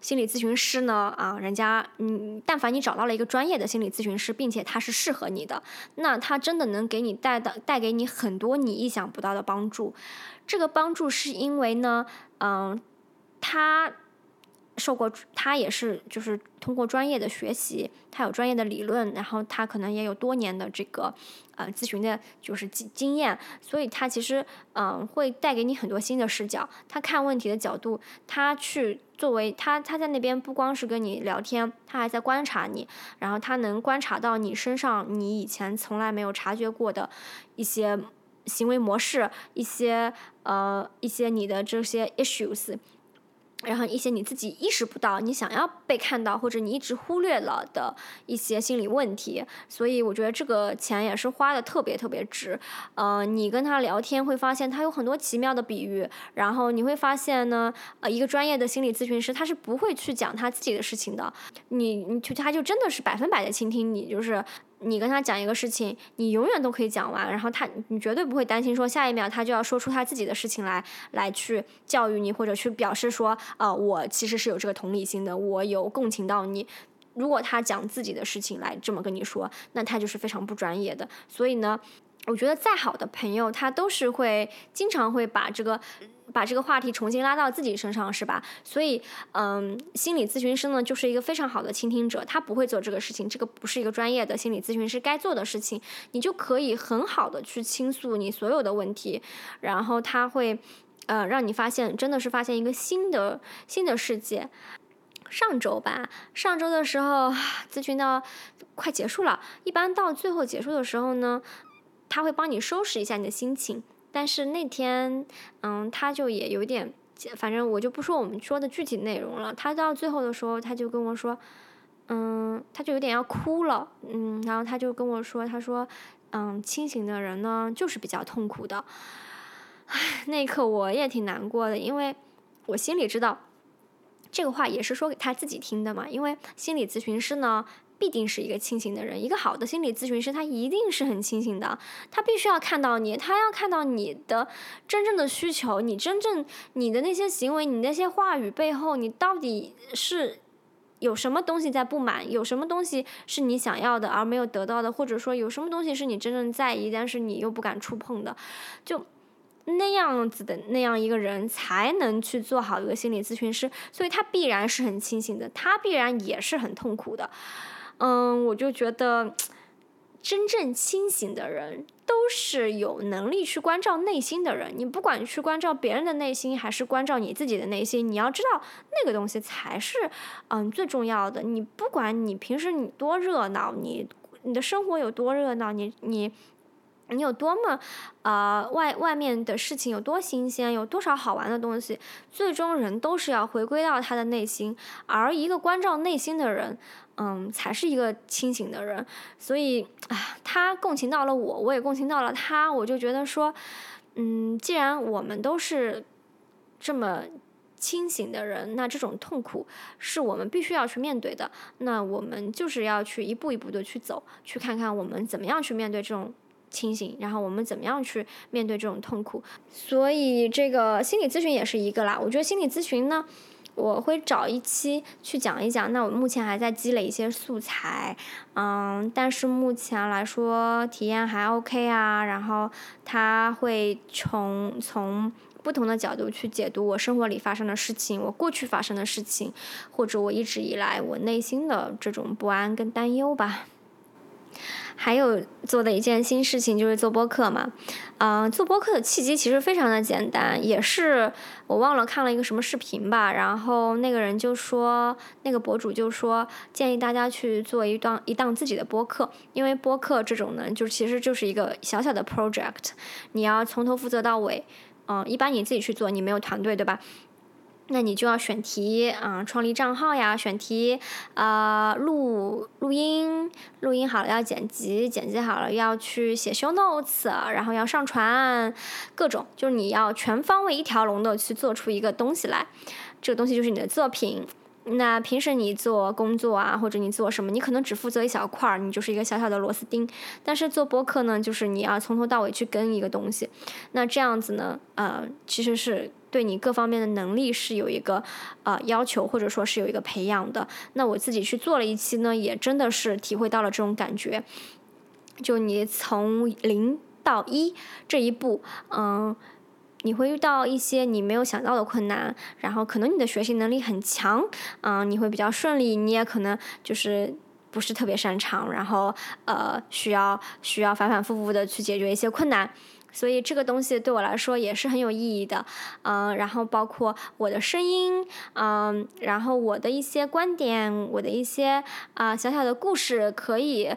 心理咨询师呢，啊，人家嗯，但凡你找到了一个专业的心理咨询师，并且他是适合你的，那他真的能给你带到带给你很多你意想不到的帮助。这个帮助是因为呢，嗯。他受过，他也是就是通过专业的学习，他有专业的理论，然后他可能也有多年的这个呃咨询的，就是经经验，所以他其实嗯会带给你很多新的视角。他看问题的角度，他去作为他他在那边不光是跟你聊天，他还在观察你，然后他能观察到你身上你以前从来没有察觉过的一些行为模式，一些呃一些你的这些 issues。然后一些你自己意识不到，你想要被看到，或者你一直忽略了的一些心理问题，所以我觉得这个钱也是花的特别特别值。呃，你跟他聊天会发现他有很多奇妙的比喻，然后你会发现呢，呃，一个专业的心理咨询师他是不会去讲他自己的事情的，你你就他就真的是百分百的倾听你，就是。你跟他讲一个事情，你永远都可以讲完，然后他，你绝对不会担心说下一秒他就要说出他自己的事情来，来去教育你或者去表示说，啊，我其实是有这个同理心的，我有共情到你。如果他讲自己的事情来这么跟你说，那他就是非常不专业的。所以呢，我觉得再好的朋友，他都是会经常会把这个。把这个话题重新拉到自己身上，是吧？所以，嗯，心理咨询师呢，就是一个非常好的倾听者。他不会做这个事情，这个不是一个专业的心理咨询师该做的事情。你就可以很好的去倾诉你所有的问题，然后他会，呃，让你发现，真的是发现一个新的新的世界。上周吧，上周的时候咨询到快结束了，一般到最后结束的时候呢，他会帮你收拾一下你的心情。但是那天，嗯，他就也有点，反正我就不说我们说的具体内容了。他到最后的时候，他就跟我说，嗯，他就有点要哭了，嗯，然后他就跟我说，他说，嗯，清醒的人呢，就是比较痛苦的。唉，那一刻我也挺难过的，因为我心里知道，这个话也是说给他自己听的嘛。因为心理咨询师呢。必定是一个清醒的人，一个好的心理咨询师，他一定是很清醒的。他必须要看到你，他要看到你的真正的需求，你真正你的那些行为，你那些话语背后，你到底是有什么东西在不满，有什么东西是你想要的而没有得到的，或者说有什么东西是你真正在意，但是你又不敢触碰的，就那样子的那样一个人才能去做好一个心理咨询师。所以他必然是很清醒的，他必然也是很痛苦的。嗯，我就觉得，真正清醒的人都是有能力去关照内心的人。你不管去关照别人的内心，还是关照你自己的内心，你要知道那个东西才是嗯最重要的。你不管你平时你多热闹，你你的生活有多热闹，你你。你有多么，呃，外外面的事情有多新鲜，有多少好玩的东西，最终人都是要回归到他的内心，而一个关照内心的人，嗯，才是一个清醒的人。所以，啊，他共情到了我，我也共情到了他，我就觉得说，嗯，既然我们都是这么清醒的人，那这种痛苦是我们必须要去面对的，那我们就是要去一步一步的去走，去看看我们怎么样去面对这种。清醒，然后我们怎么样去面对这种痛苦？所以这个心理咨询也是一个啦。我觉得心理咨询呢，我会找一期去讲一讲。那我目前还在积累一些素材，嗯，但是目前来说体验还 OK 啊。然后他会从从不同的角度去解读我生活里发生的事情，我过去发生的事情，或者我一直以来我内心的这种不安跟担忧吧。还有做的一件新事情就是做播客嘛，嗯，做播客的契机其实非常的简单，也是我忘了看了一个什么视频吧，然后那个人就说，那个博主就说建议大家去做一档一档自己的播客，因为播客这种呢，就其实就是一个小小的 project，你要从头负责到尾，嗯，一般你自己去做，你没有团队对吧？那你就要选题，啊，创立账号呀，选题，啊，录录音，录音好了要剪辑，剪辑好了要去写 show notes，然后要上传，各种，就是你要全方位一条龙的去做出一个东西来，这个东西就是你的作品。那平时你做工作啊，或者你做什么，你可能只负责一小块儿，你就是一个小小的螺丝钉。但是做播客呢，就是你要从头到尾去跟一个东西。那这样子呢，呃，其实是对你各方面的能力是有一个呃要求，或者说是有一个培养的。那我自己去做了一期呢，也真的是体会到了这种感觉。就你从零到一这一步，嗯。你会遇到一些你没有想到的困难，然后可能你的学习能力很强，嗯，你会比较顺利，你也可能就是不是特别擅长，然后呃需要需要反反复复的去解决一些困难，所以这个东西对我来说也是很有意义的，嗯，然后包括我的声音，嗯，然后我的一些观点，我的一些啊小小的故事可以。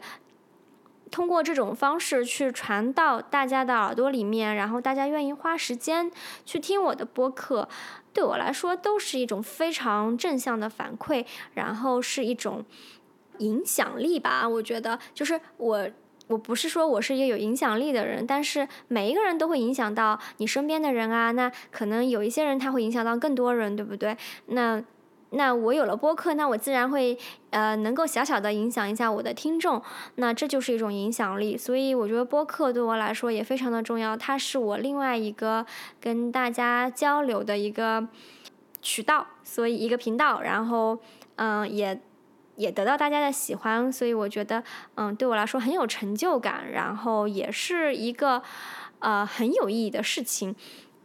通过这种方式去传到大家的耳朵里面，然后大家愿意花时间去听我的播客，对我来说都是一种非常正向的反馈，然后是一种影响力吧。我觉得，就是我，我不是说我是一个有影响力的人，但是每一个人都会影响到你身边的人啊。那可能有一些人他会影响到更多人，对不对？那。那我有了播客，那我自然会呃能够小小的影响一下我的听众，那这就是一种影响力。所以我觉得播客对我来说也非常的重要，它是我另外一个跟大家交流的一个渠道，所以一个频道，然后嗯也也得到大家的喜欢，所以我觉得嗯对我来说很有成就感，然后也是一个呃很有意义的事情。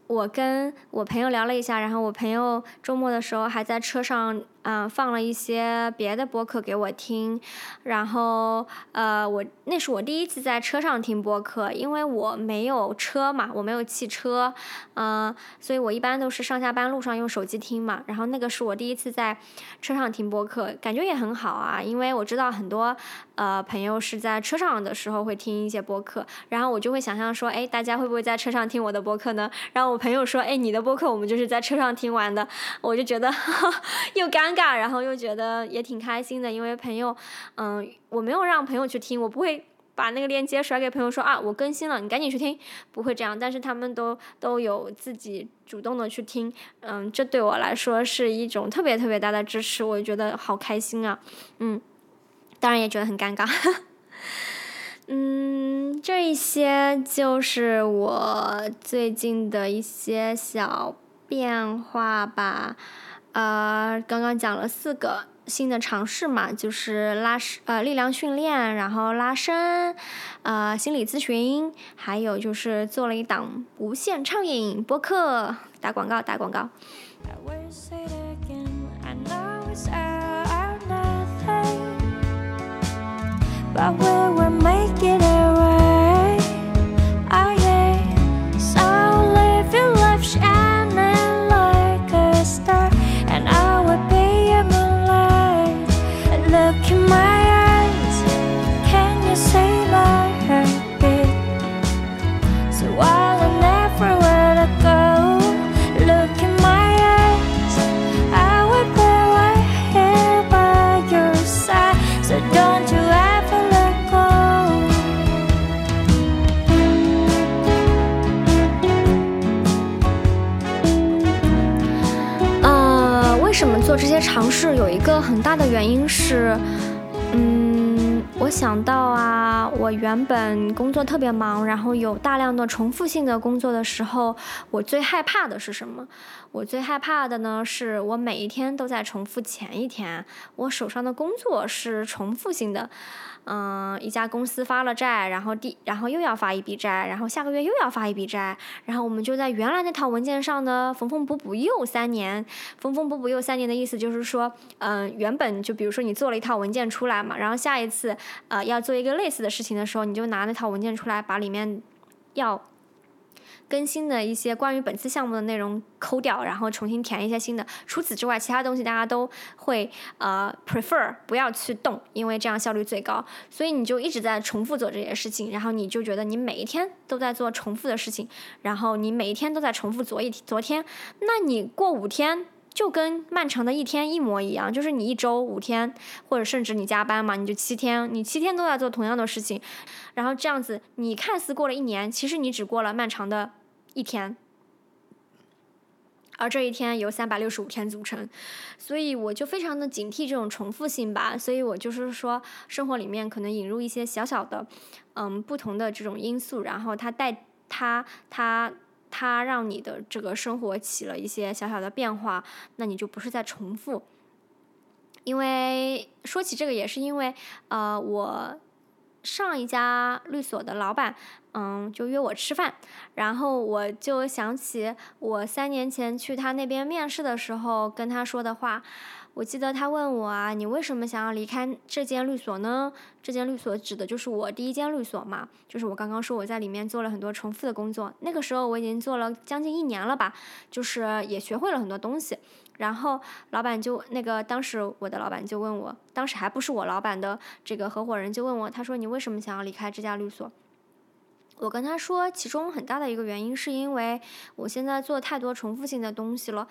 我跟我朋友聊了一下，然后我朋友周末的时候还在车上。嗯，放了一些别的播客给我听，然后呃，我那是我第一次在车上听播客，因为我没有车嘛，我没有汽车，嗯，所以我一般都是上下班路上用手机听嘛。然后那个是我第一次在车上听播客，感觉也很好啊，因为我知道很多呃朋友是在车上的时候会听一些播客，然后我就会想象说，哎，大家会不会在车上听我的播客呢？然后我朋友说，哎，你的播客我们就是在车上听完的，我就觉得 又尴尬。然后又觉得也挺开心的，因为朋友，嗯，我没有让朋友去听，我不会把那个链接甩给朋友说啊，我更新了，你赶紧去听，不会这样。但是他们都都有自己主动的去听，嗯，这对我来说是一种特别特别大的支持，我觉得好开心啊，嗯，当然也觉得很尴尬，嗯，这一些就是我最近的一些小变化吧。呃，刚刚讲了四个新的尝试嘛，就是拉伸呃力量训练，然后拉伸，呃心理咨询，还有就是做了一档无限畅饮播客，打广告打广告。这些尝试有一个很大的原因是，嗯，我想到啊，我原本工作特别忙，然后有大量的重复性的工作的时候，我最害怕的是什么？我最害怕的呢，是我每一天都在重复前一天，我手上的工作是重复性的。嗯，一家公司发了债，然后第，然后又要发一笔债，然后下个月又要发一笔债，然后我们就在原来那套文件上呢缝缝补补又三年，缝缝补补又三年的意思就是说，嗯，原本就比如说你做了一套文件出来嘛，然后下一次呃要做一个类似的事情的时候，你就拿那套文件出来，把里面要。更新的一些关于本次项目的内容抠掉，然后重新填一些新的。除此之外，其他东西大家都会呃 prefer 不要去动，因为这样效率最高。所以你就一直在重复做这些事情，然后你就觉得你每一天都在做重复的事情，然后你每一天都在重复昨一昨天，那你过五天就跟漫长的一天一模一样，就是你一周五天，或者甚至你加班嘛，你就七天，你七天都在做同样的事情，然后这样子你看似过了一年，其实你只过了漫长的。一天，而这一天由三百六十五天组成，所以我就非常的警惕这种重复性吧。所以我就是说，生活里面可能引入一些小小的，嗯，不同的这种因素，然后它带它它它让你的这个生活起了一些小小的变化，那你就不是在重复。因为说起这个，也是因为呃我。上一家律所的老板，嗯，就约我吃饭，然后我就想起我三年前去他那边面试的时候跟他说的话。我记得他问我啊，你为什么想要离开这间律所呢？这间律所指的就是我第一间律所嘛，就是我刚刚说我在里面做了很多重复的工作。那个时候我已经做了将近一年了吧，就是也学会了很多东西。然后老板就那个当时我的老板就问我，当时还不是我老板的这个合伙人就问我，他说你为什么想要离开这家律所？我跟他说，其中很大的一个原因是因为我现在做太多重复性的东西了，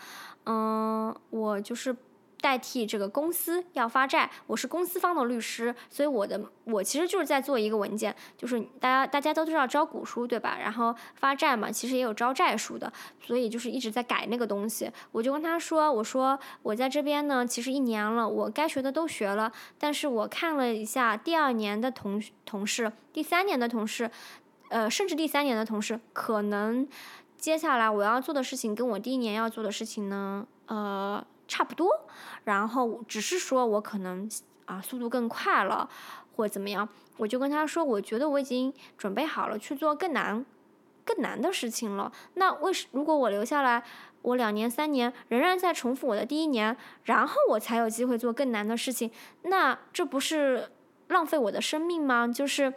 嗯，我就是。代替这个公司要发债，我是公司方的律师，所以我的我其实就是在做一个文件，就是大家大家都知道招股书对吧？然后发债嘛，其实也有招债书的，所以就是一直在改那个东西。我就跟他说，我说我在这边呢，其实一年了，我该学的都学了，但是我看了一下第二年的同同事，第三年的同事，呃，甚至第三年的同事，可能接下来我要做的事情跟我第一年要做的事情呢，呃。差不多，然后只是说我可能啊速度更快了，或怎么样，我就跟他说，我觉得我已经准备好了去做更难、更难的事情了。那为什如果我留下来，我两年、三年仍然在重复我的第一年，然后我才有机会做更难的事情，那这不是浪费我的生命吗？就是。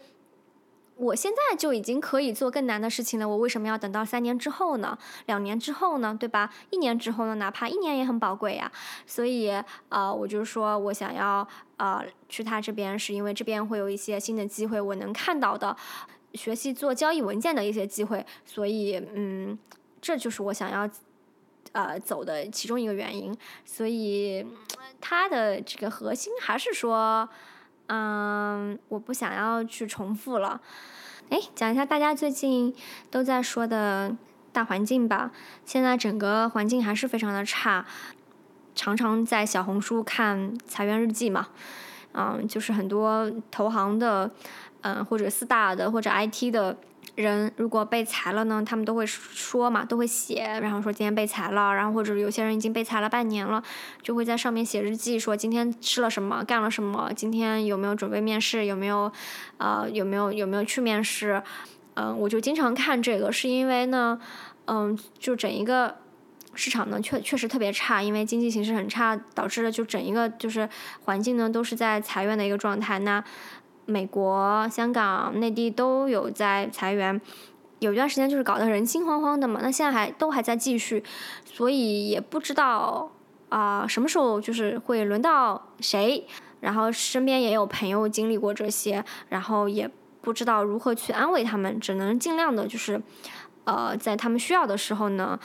我现在就已经可以做更难的事情了，我为什么要等到三年之后呢？两年之后呢？对吧？一年之后呢？哪怕一年也很宝贵呀。所以，呃，我就说我想要呃去他这边，是因为这边会有一些新的机会，我能看到的，学习做交易文件的一些机会。所以，嗯，这就是我想要呃走的其中一个原因。所以，他的这个核心还是说。嗯，我不想要去重复了。哎，讲一下大家最近都在说的大环境吧。现在整个环境还是非常的差，常常在小红书看裁员日记嘛。嗯，就是很多投行的，嗯，或者四大的或者 IT 的。人如果被裁了呢，他们都会说嘛，都会写，然后说今天被裁了，然后或者有些人已经被裁了半年了，就会在上面写日记，说今天吃了什么，干了什么，今天有没有准备面试，有没有，呃，有没有有没有去面试，嗯，我就经常看这个，是因为呢，嗯，就整一个市场呢确确实特别差，因为经济形势很差，导致了就整一个就是环境呢都是在裁员的一个状态，那。美国、香港、内地都有在裁员，有一段时间就是搞得人心惶惶的嘛。那现在还都还在继续，所以也不知道啊什么时候就是会轮到谁。然后身边也有朋友经历过这些，然后也不知道如何去安慰他们，只能尽量的就是呃在他们需要的时候呢，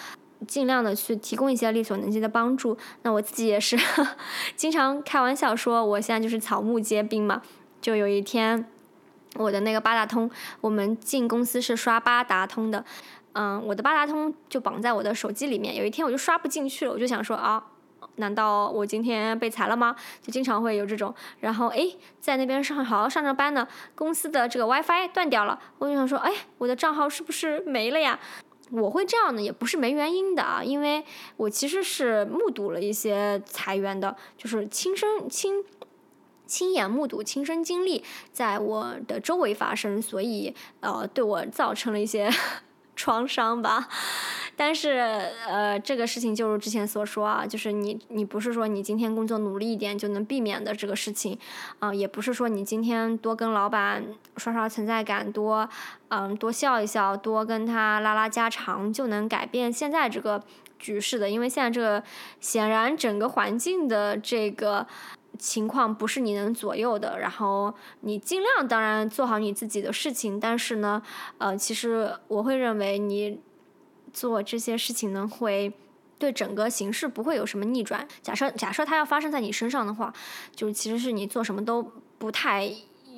尽量的去提供一些力所能及的帮助。那我自己也是 经常开玩笑说，我现在就是草木皆兵嘛。就有一天，我的那个八达通，我们进公司是刷八达通的，嗯，我的八达通就绑在我的手机里面。有一天我就刷不进去了，我就想说啊，难道我今天被裁了吗？就经常会有这种，然后哎，在那边上好好上着班呢，公司的这个 WiFi 断掉了，我就想说，哎，我的账号是不是没了呀？我会这样的，也不是没原因的啊，因为我其实是目睹了一些裁员的，就是亲身亲亲眼目睹、亲身经历在我的周围发生，所以呃，对我造成了一些 创伤吧。但是，呃，这个事情就如之前所说啊，就是你，你不是说你今天工作努力一点就能避免的这个事情，啊，也不是说你今天多跟老板刷刷存在感，多，嗯，多笑一笑，多跟他拉拉家常就能改变现在这个局势的，因为现在这个显然整个环境的这个情况不是你能左右的，然后你尽量当然做好你自己的事情，但是呢，呃，其实我会认为你。做这些事情呢，会对整个形势不会有什么逆转。假设假设它要发生在你身上的话，就其实是你做什么都不太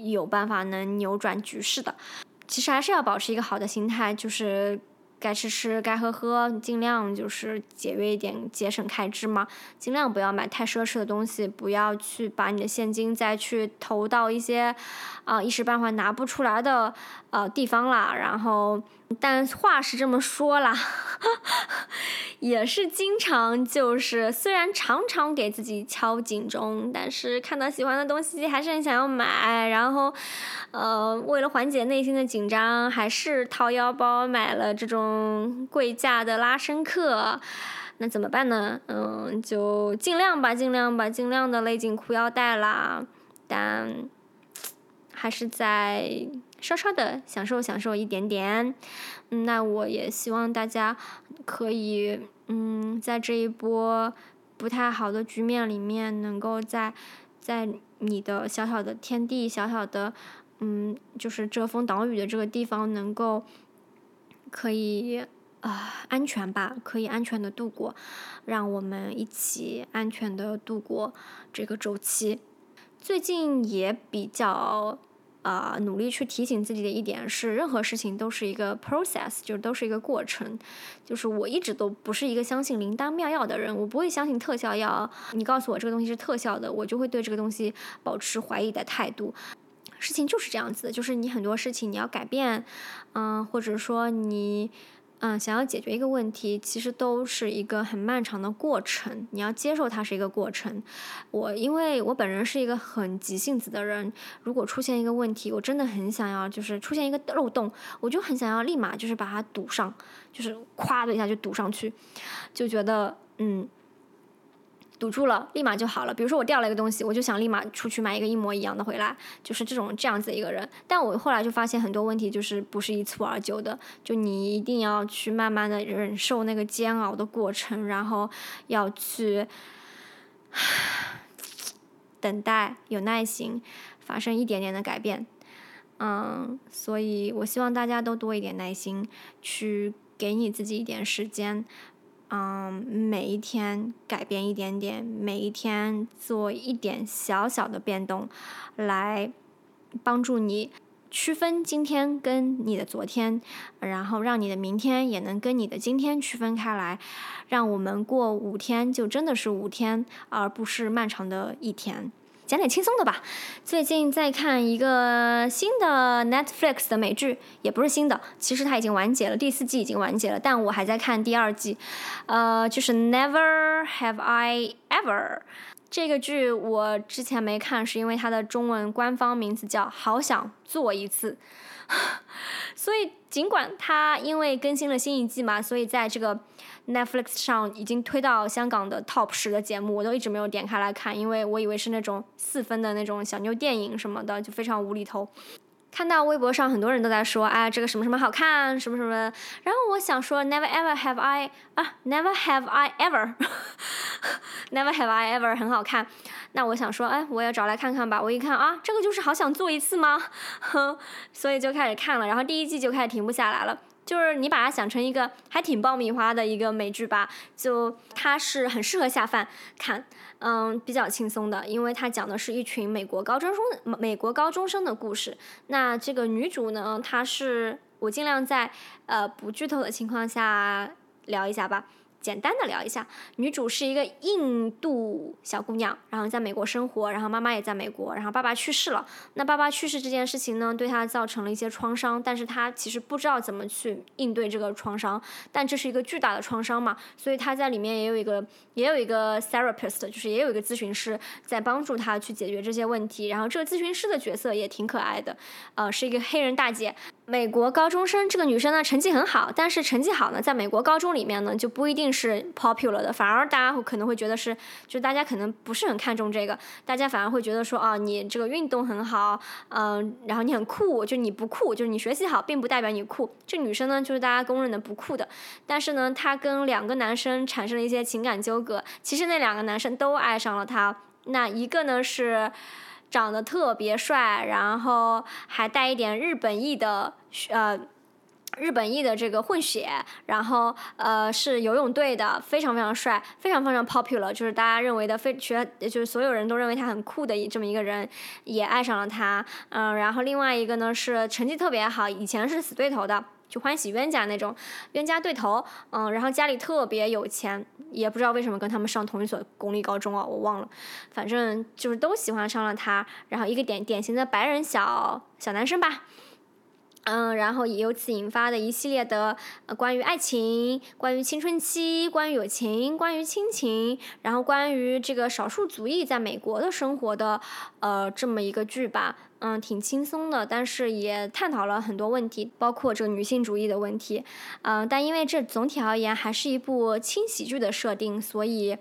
有办法能扭转局势的。其实还是要保持一个好的心态，就是。该吃吃，该喝喝，尽量就是节约一点，节省开支嘛。尽量不要买太奢侈的东西，不要去把你的现金再去投到一些，啊一时半会拿不出来的呃地方啦。然后，但话是这么说啦，也是经常就是虽然常常给自己敲警钟，但是看到喜欢的东西还是很想要买。然后，呃，为了缓解内心的紧张，还是掏腰包买了这种。贵价的拉伸课，那怎么办呢？嗯，就尽量吧，尽量吧，尽量的勒紧裤腰带啦。但还是在稍稍的享受享受一点点。那我也希望大家可以，嗯，在这一波不太好的局面里面，能够在在你的小小的天地、小小的，嗯，就是遮风挡雨的这个地方，能够。可以啊，安全吧，可以安全的度过，让我们一起安全的度过这个周期。最近也比较啊努力去提醒自己的一点是，任何事情都是一个 process，就是都是一个过程。就是我一直都不是一个相信灵丹妙药的人，我不会相信特效药。你告诉我这个东西是特效的，我就会对这个东西保持怀疑的态度。事情就是这样子的，就是你很多事情你要改变，嗯，或者说你，嗯，想要解决一个问题，其实都是一个很漫长的过程。你要接受它是一个过程。我因为我本人是一个很急性子的人，如果出现一个问题，我真的很想要，就是出现一个漏洞，我就很想要立马就是把它堵上，就是咵的一下就堵上去，就觉得嗯。堵住了，立马就好了。比如说我掉了一个东西，我就想立马出去买一个一模一样的回来，就是这种这样子一个人。但我后来就发现很多问题就是不是一蹴而就的，就你一定要去慢慢的忍受那个煎熬的过程，然后要去 等待，有耐心，发生一点点的改变。嗯，所以我希望大家都多一点耐心，去给你自己一点时间。嗯，每一天改变一点点，每一天做一点小小的变动，来帮助你区分今天跟你的昨天，然后让你的明天也能跟你的今天区分开来，让我们过五天就真的是五天，而不是漫长的一天。讲点轻松的吧。最近在看一个新的 Netflix 的美剧，也不是新的，其实它已经完结了，第四季已经完结了，但我还在看第二季。呃，就是 Never Have I Ever 这个剧，我之前没看，是因为它的中文官方名字叫《好想做一次》，所以尽管它因为更新了新一季嘛，所以在这个。Netflix 上已经推到香港的 Top 十的节目，我都一直没有点开来看，因为我以为是那种四分的那种小妞电影什么的，就非常无厘头。看到微博上很多人都在说，哎，这个什么什么好看，什么什么。然后我想说，Never ever have I 啊，Never have I ever，Never have I ever 很好看。那我想说，哎，我也找来看看吧。我一看啊，这个就是好想做一次吗？哼，所以就开始看了，然后第一季就开始停不下来了。就是你把它想成一个还挺爆米花的一个美剧吧，就它是很适合下饭看，嗯，比较轻松的，因为它讲的是一群美国高中生美国高中生的故事。那这个女主呢，她是我尽量在呃不剧透的情况下聊一下吧。简单的聊一下。女主是一个印度小姑娘，然后在美国生活，然后妈妈也在美国，然后爸爸去世了。那爸爸去世这件事情呢，对她造成了一些创伤，但是她其实不知道怎么去应对这个创伤，但这是一个巨大的创伤嘛，所以她在里面也有一个也有一个 therapist，就是也有一个咨询师在帮助她去解决这些问题。然后这个咨询师的角色也挺可爱的，呃，是一个黑人大姐。美国高中生这个女生呢，成绩很好，但是成绩好呢，在美国高中里面呢，就不一定是 popular 的，反而大家可能会觉得是，就大家可能不是很看重这个，大家反而会觉得说，啊，你这个运动很好，嗯，然后你很酷，就你不酷，就是你学习好，并不代表你酷。这女生呢，就是大家公认的不酷的，但是呢，她跟两个男生产生了一些情感纠葛，其实那两个男生都爱上了她，那一个呢是。长得特别帅，然后还带一点日本裔的呃日本裔的这个混血，然后呃是游泳队的，非常非常帅，非常非常 popular，就是大家认为的非学就是所有人都认为他很酷的这么一个人，也爱上了他。嗯，然后另外一个呢是成绩特别好，以前是死对头的。就欢喜冤家那种，冤家对头，嗯，然后家里特别有钱，也不知道为什么跟他们上同一所公立高中啊，我忘了，反正就是都喜欢上了他，然后一个典典型的白人小小男生吧，嗯，然后也由此引发的一系列的呃关于爱情、关于青春期、关于友情、关于亲情，然后关于这个少数族裔在美国的生活的呃这么一个剧吧。嗯，挺轻松的，但是也探讨了很多问题，包括这个女性主义的问题。嗯，但因为这总体而言还是一部轻喜剧的设定，所以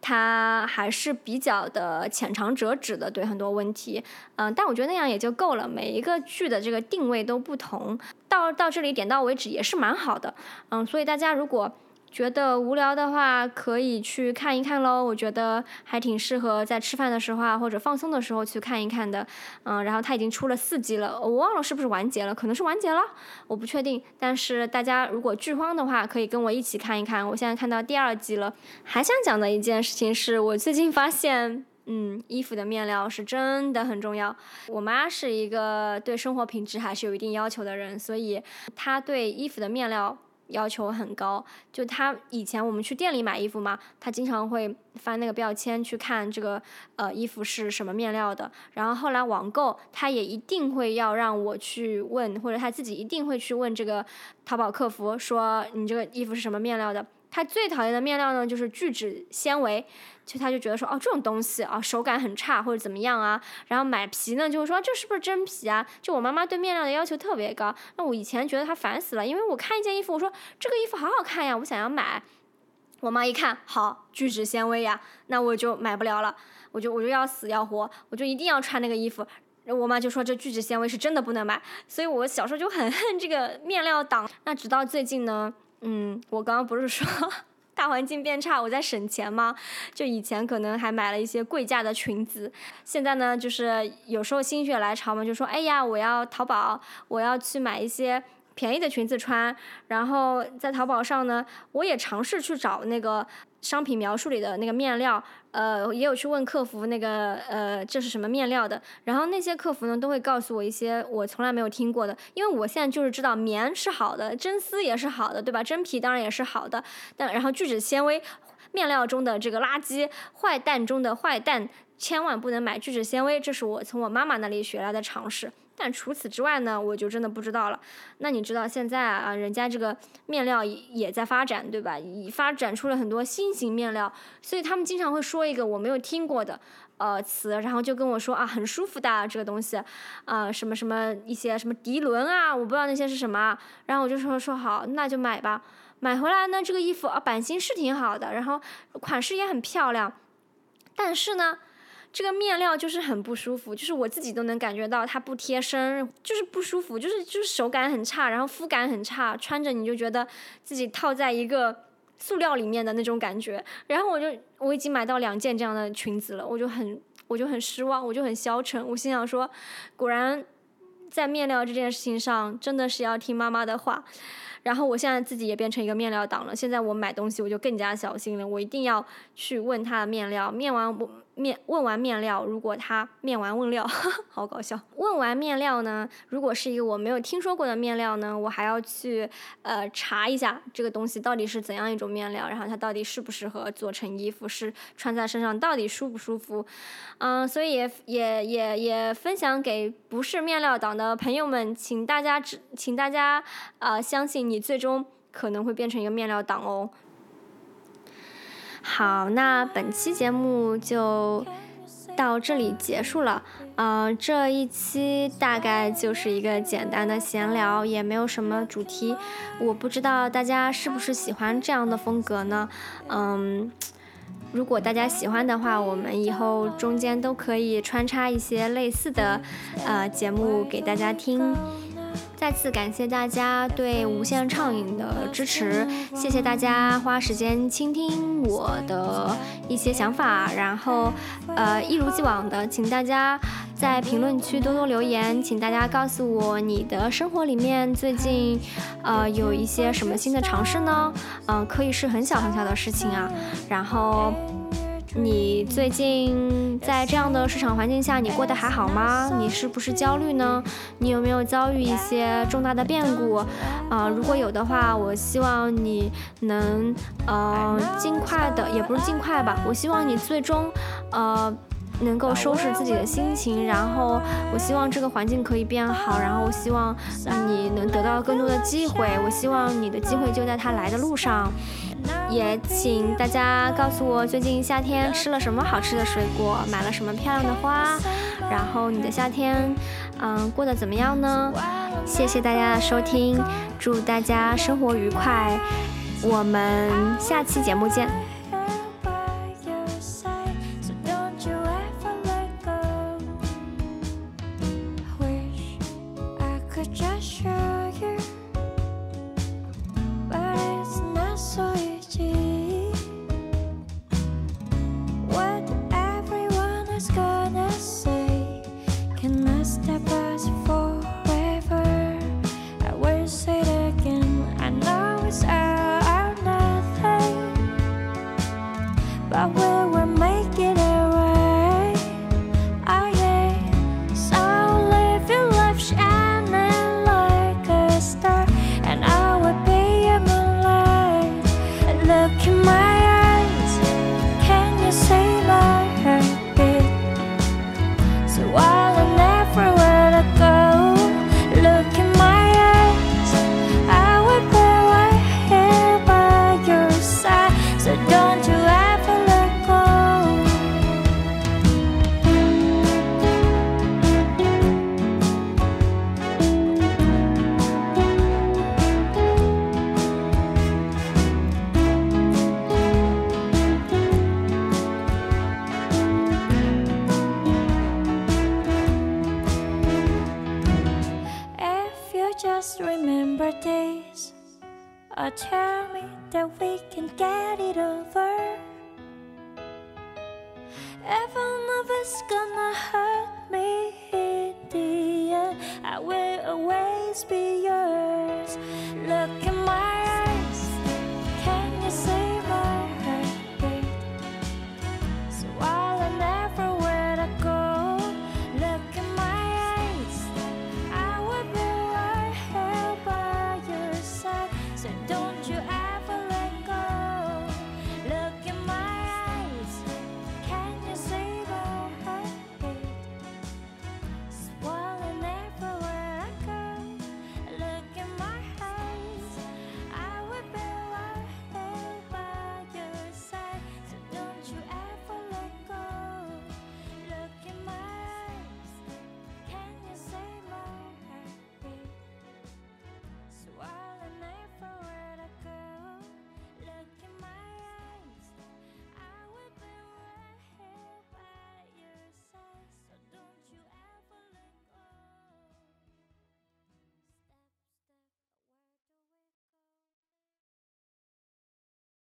它还是比较的浅尝辄止的，对很多问题。嗯，但我觉得那样也就够了。每一个剧的这个定位都不同，到到这里点到为止也是蛮好的。嗯，所以大家如果。觉得无聊的话，可以去看一看喽。我觉得还挺适合在吃饭的时候啊，或者放松的时候去看一看的。嗯，然后它已经出了四季了，我忘了是不是完结了，可能是完结了，我不确定。但是大家如果剧荒的话，可以跟我一起看一看。我现在看到第二季了。还想讲的一件事情是我最近发现，嗯，衣服的面料是真的很重要。我妈是一个对生活品质还是有一定要求的人，所以她对衣服的面料。要求很高，就他以前我们去店里买衣服嘛，他经常会翻那个标签去看这个呃衣服是什么面料的。然后后来网购，他也一定会要让我去问，或者他自己一定会去问这个淘宝客服，说你这个衣服是什么面料的。他最讨厌的面料呢，就是聚酯纤维，就他就觉得说，哦，这种东西啊，手感很差或者怎么样啊。然后买皮呢，就会说这是不是真皮啊？就我妈妈对面料的要求特别高。那我以前觉得她烦死了，因为我看一件衣服，我说这个衣服好好看呀，我想要买。我妈一看，好，聚酯纤维呀，那我就买不了了，我就我就要死要活，我就一定要穿那个衣服。我妈就说这聚酯纤维是真的不能买，所以我小时候就很恨这个面料党。那直到最近呢。嗯，我刚刚不是说大环境变差，我在省钱吗？就以前可能还买了一些贵价的裙子，现在呢，就是有时候心血来潮嘛，就说哎呀，我要淘宝，我要去买一些。便宜的裙子穿，然后在淘宝上呢，我也尝试去找那个商品描述里的那个面料，呃，也有去问客服那个呃这是什么面料的，然后那些客服呢都会告诉我一些我从来没有听过的，因为我现在就是知道棉是好的，真丝也是好的，对吧？真皮当然也是好的，但然后聚酯纤维面料中的这个垃圾，坏蛋中的坏蛋，千万不能买聚酯纤维，这是我从我妈妈那里学来的常识。但除此之外呢，我就真的不知道了。那你知道现在啊，人家这个面料也也在发展，对吧？已发展出了很多新型面料，所以他们经常会说一个我没有听过的呃词，然后就跟我说啊，很舒服的这个东西，啊什么什么一些什么涤纶啊，我不知道那些是什么。然后我就说说好，那就买吧。买回来呢，这个衣服啊版型是挺好的，然后款式也很漂亮，但是呢。这个面料就是很不舒服，就是我自己都能感觉到它不贴身，就是不舒服，就是就是手感很差，然后肤感很差，穿着你就觉得自己套在一个塑料里面的那种感觉。然后我就我已经买到两件这样的裙子了，我就很我就很失望，我就很消沉。我心想说，果然在面料这件事情上真的是要听妈妈的话。然后我现在自己也变成一个面料党了，现在我买东西我就更加小心了，我一定要去问他的面料，面完我。面问完面料，如果他面完问料，好搞笑。问完面料呢，如果是一个我没有听说过的面料呢，我还要去呃查一下这个东西到底是怎样一种面料，然后它到底适不适合做成衣服，是穿在身上到底舒不舒服。嗯，所以也也也也分享给不是面料党的朋友们，请大家只请大家啊相信你最终可能会变成一个面料党哦。好，那本期节目就到这里结束了。嗯，这一期大概就是一个简单的闲聊，也没有什么主题。我不知道大家是不是喜欢这样的风格呢？嗯，如果大家喜欢的话，我们以后中间都可以穿插一些类似的呃节目给大家听。再次感谢大家对无限畅饮的支持，谢谢大家花时间倾听我的一些想法，然后，呃，一如既往的，请大家在评论区多多留言，请大家告诉我你的生活里面最近，呃，有一些什么新的尝试呢？嗯，可以是很小很小的事情啊，然后。你最近在这样的市场环境下，你过得还好吗？你是不是焦虑呢？你有没有遭遇一些重大的变故？啊，如果有的话，我希望你能，呃，尽快的，也不是尽快吧，我希望你最终，呃，能够收拾自己的心情，然后我希望这个环境可以变好，然后我希望你能得到更多的机会，我希望你的机会就在它来的路上。也请大家告诉我，最近夏天吃了什么好吃的水果，买了什么漂亮的花，然后你的夏天，嗯，过得怎么样呢？谢谢大家的收听，祝大家生活愉快，我们下期节目见。say tell me that we can get it over. Even if it's gonna hurt me in the end, I will always be yours.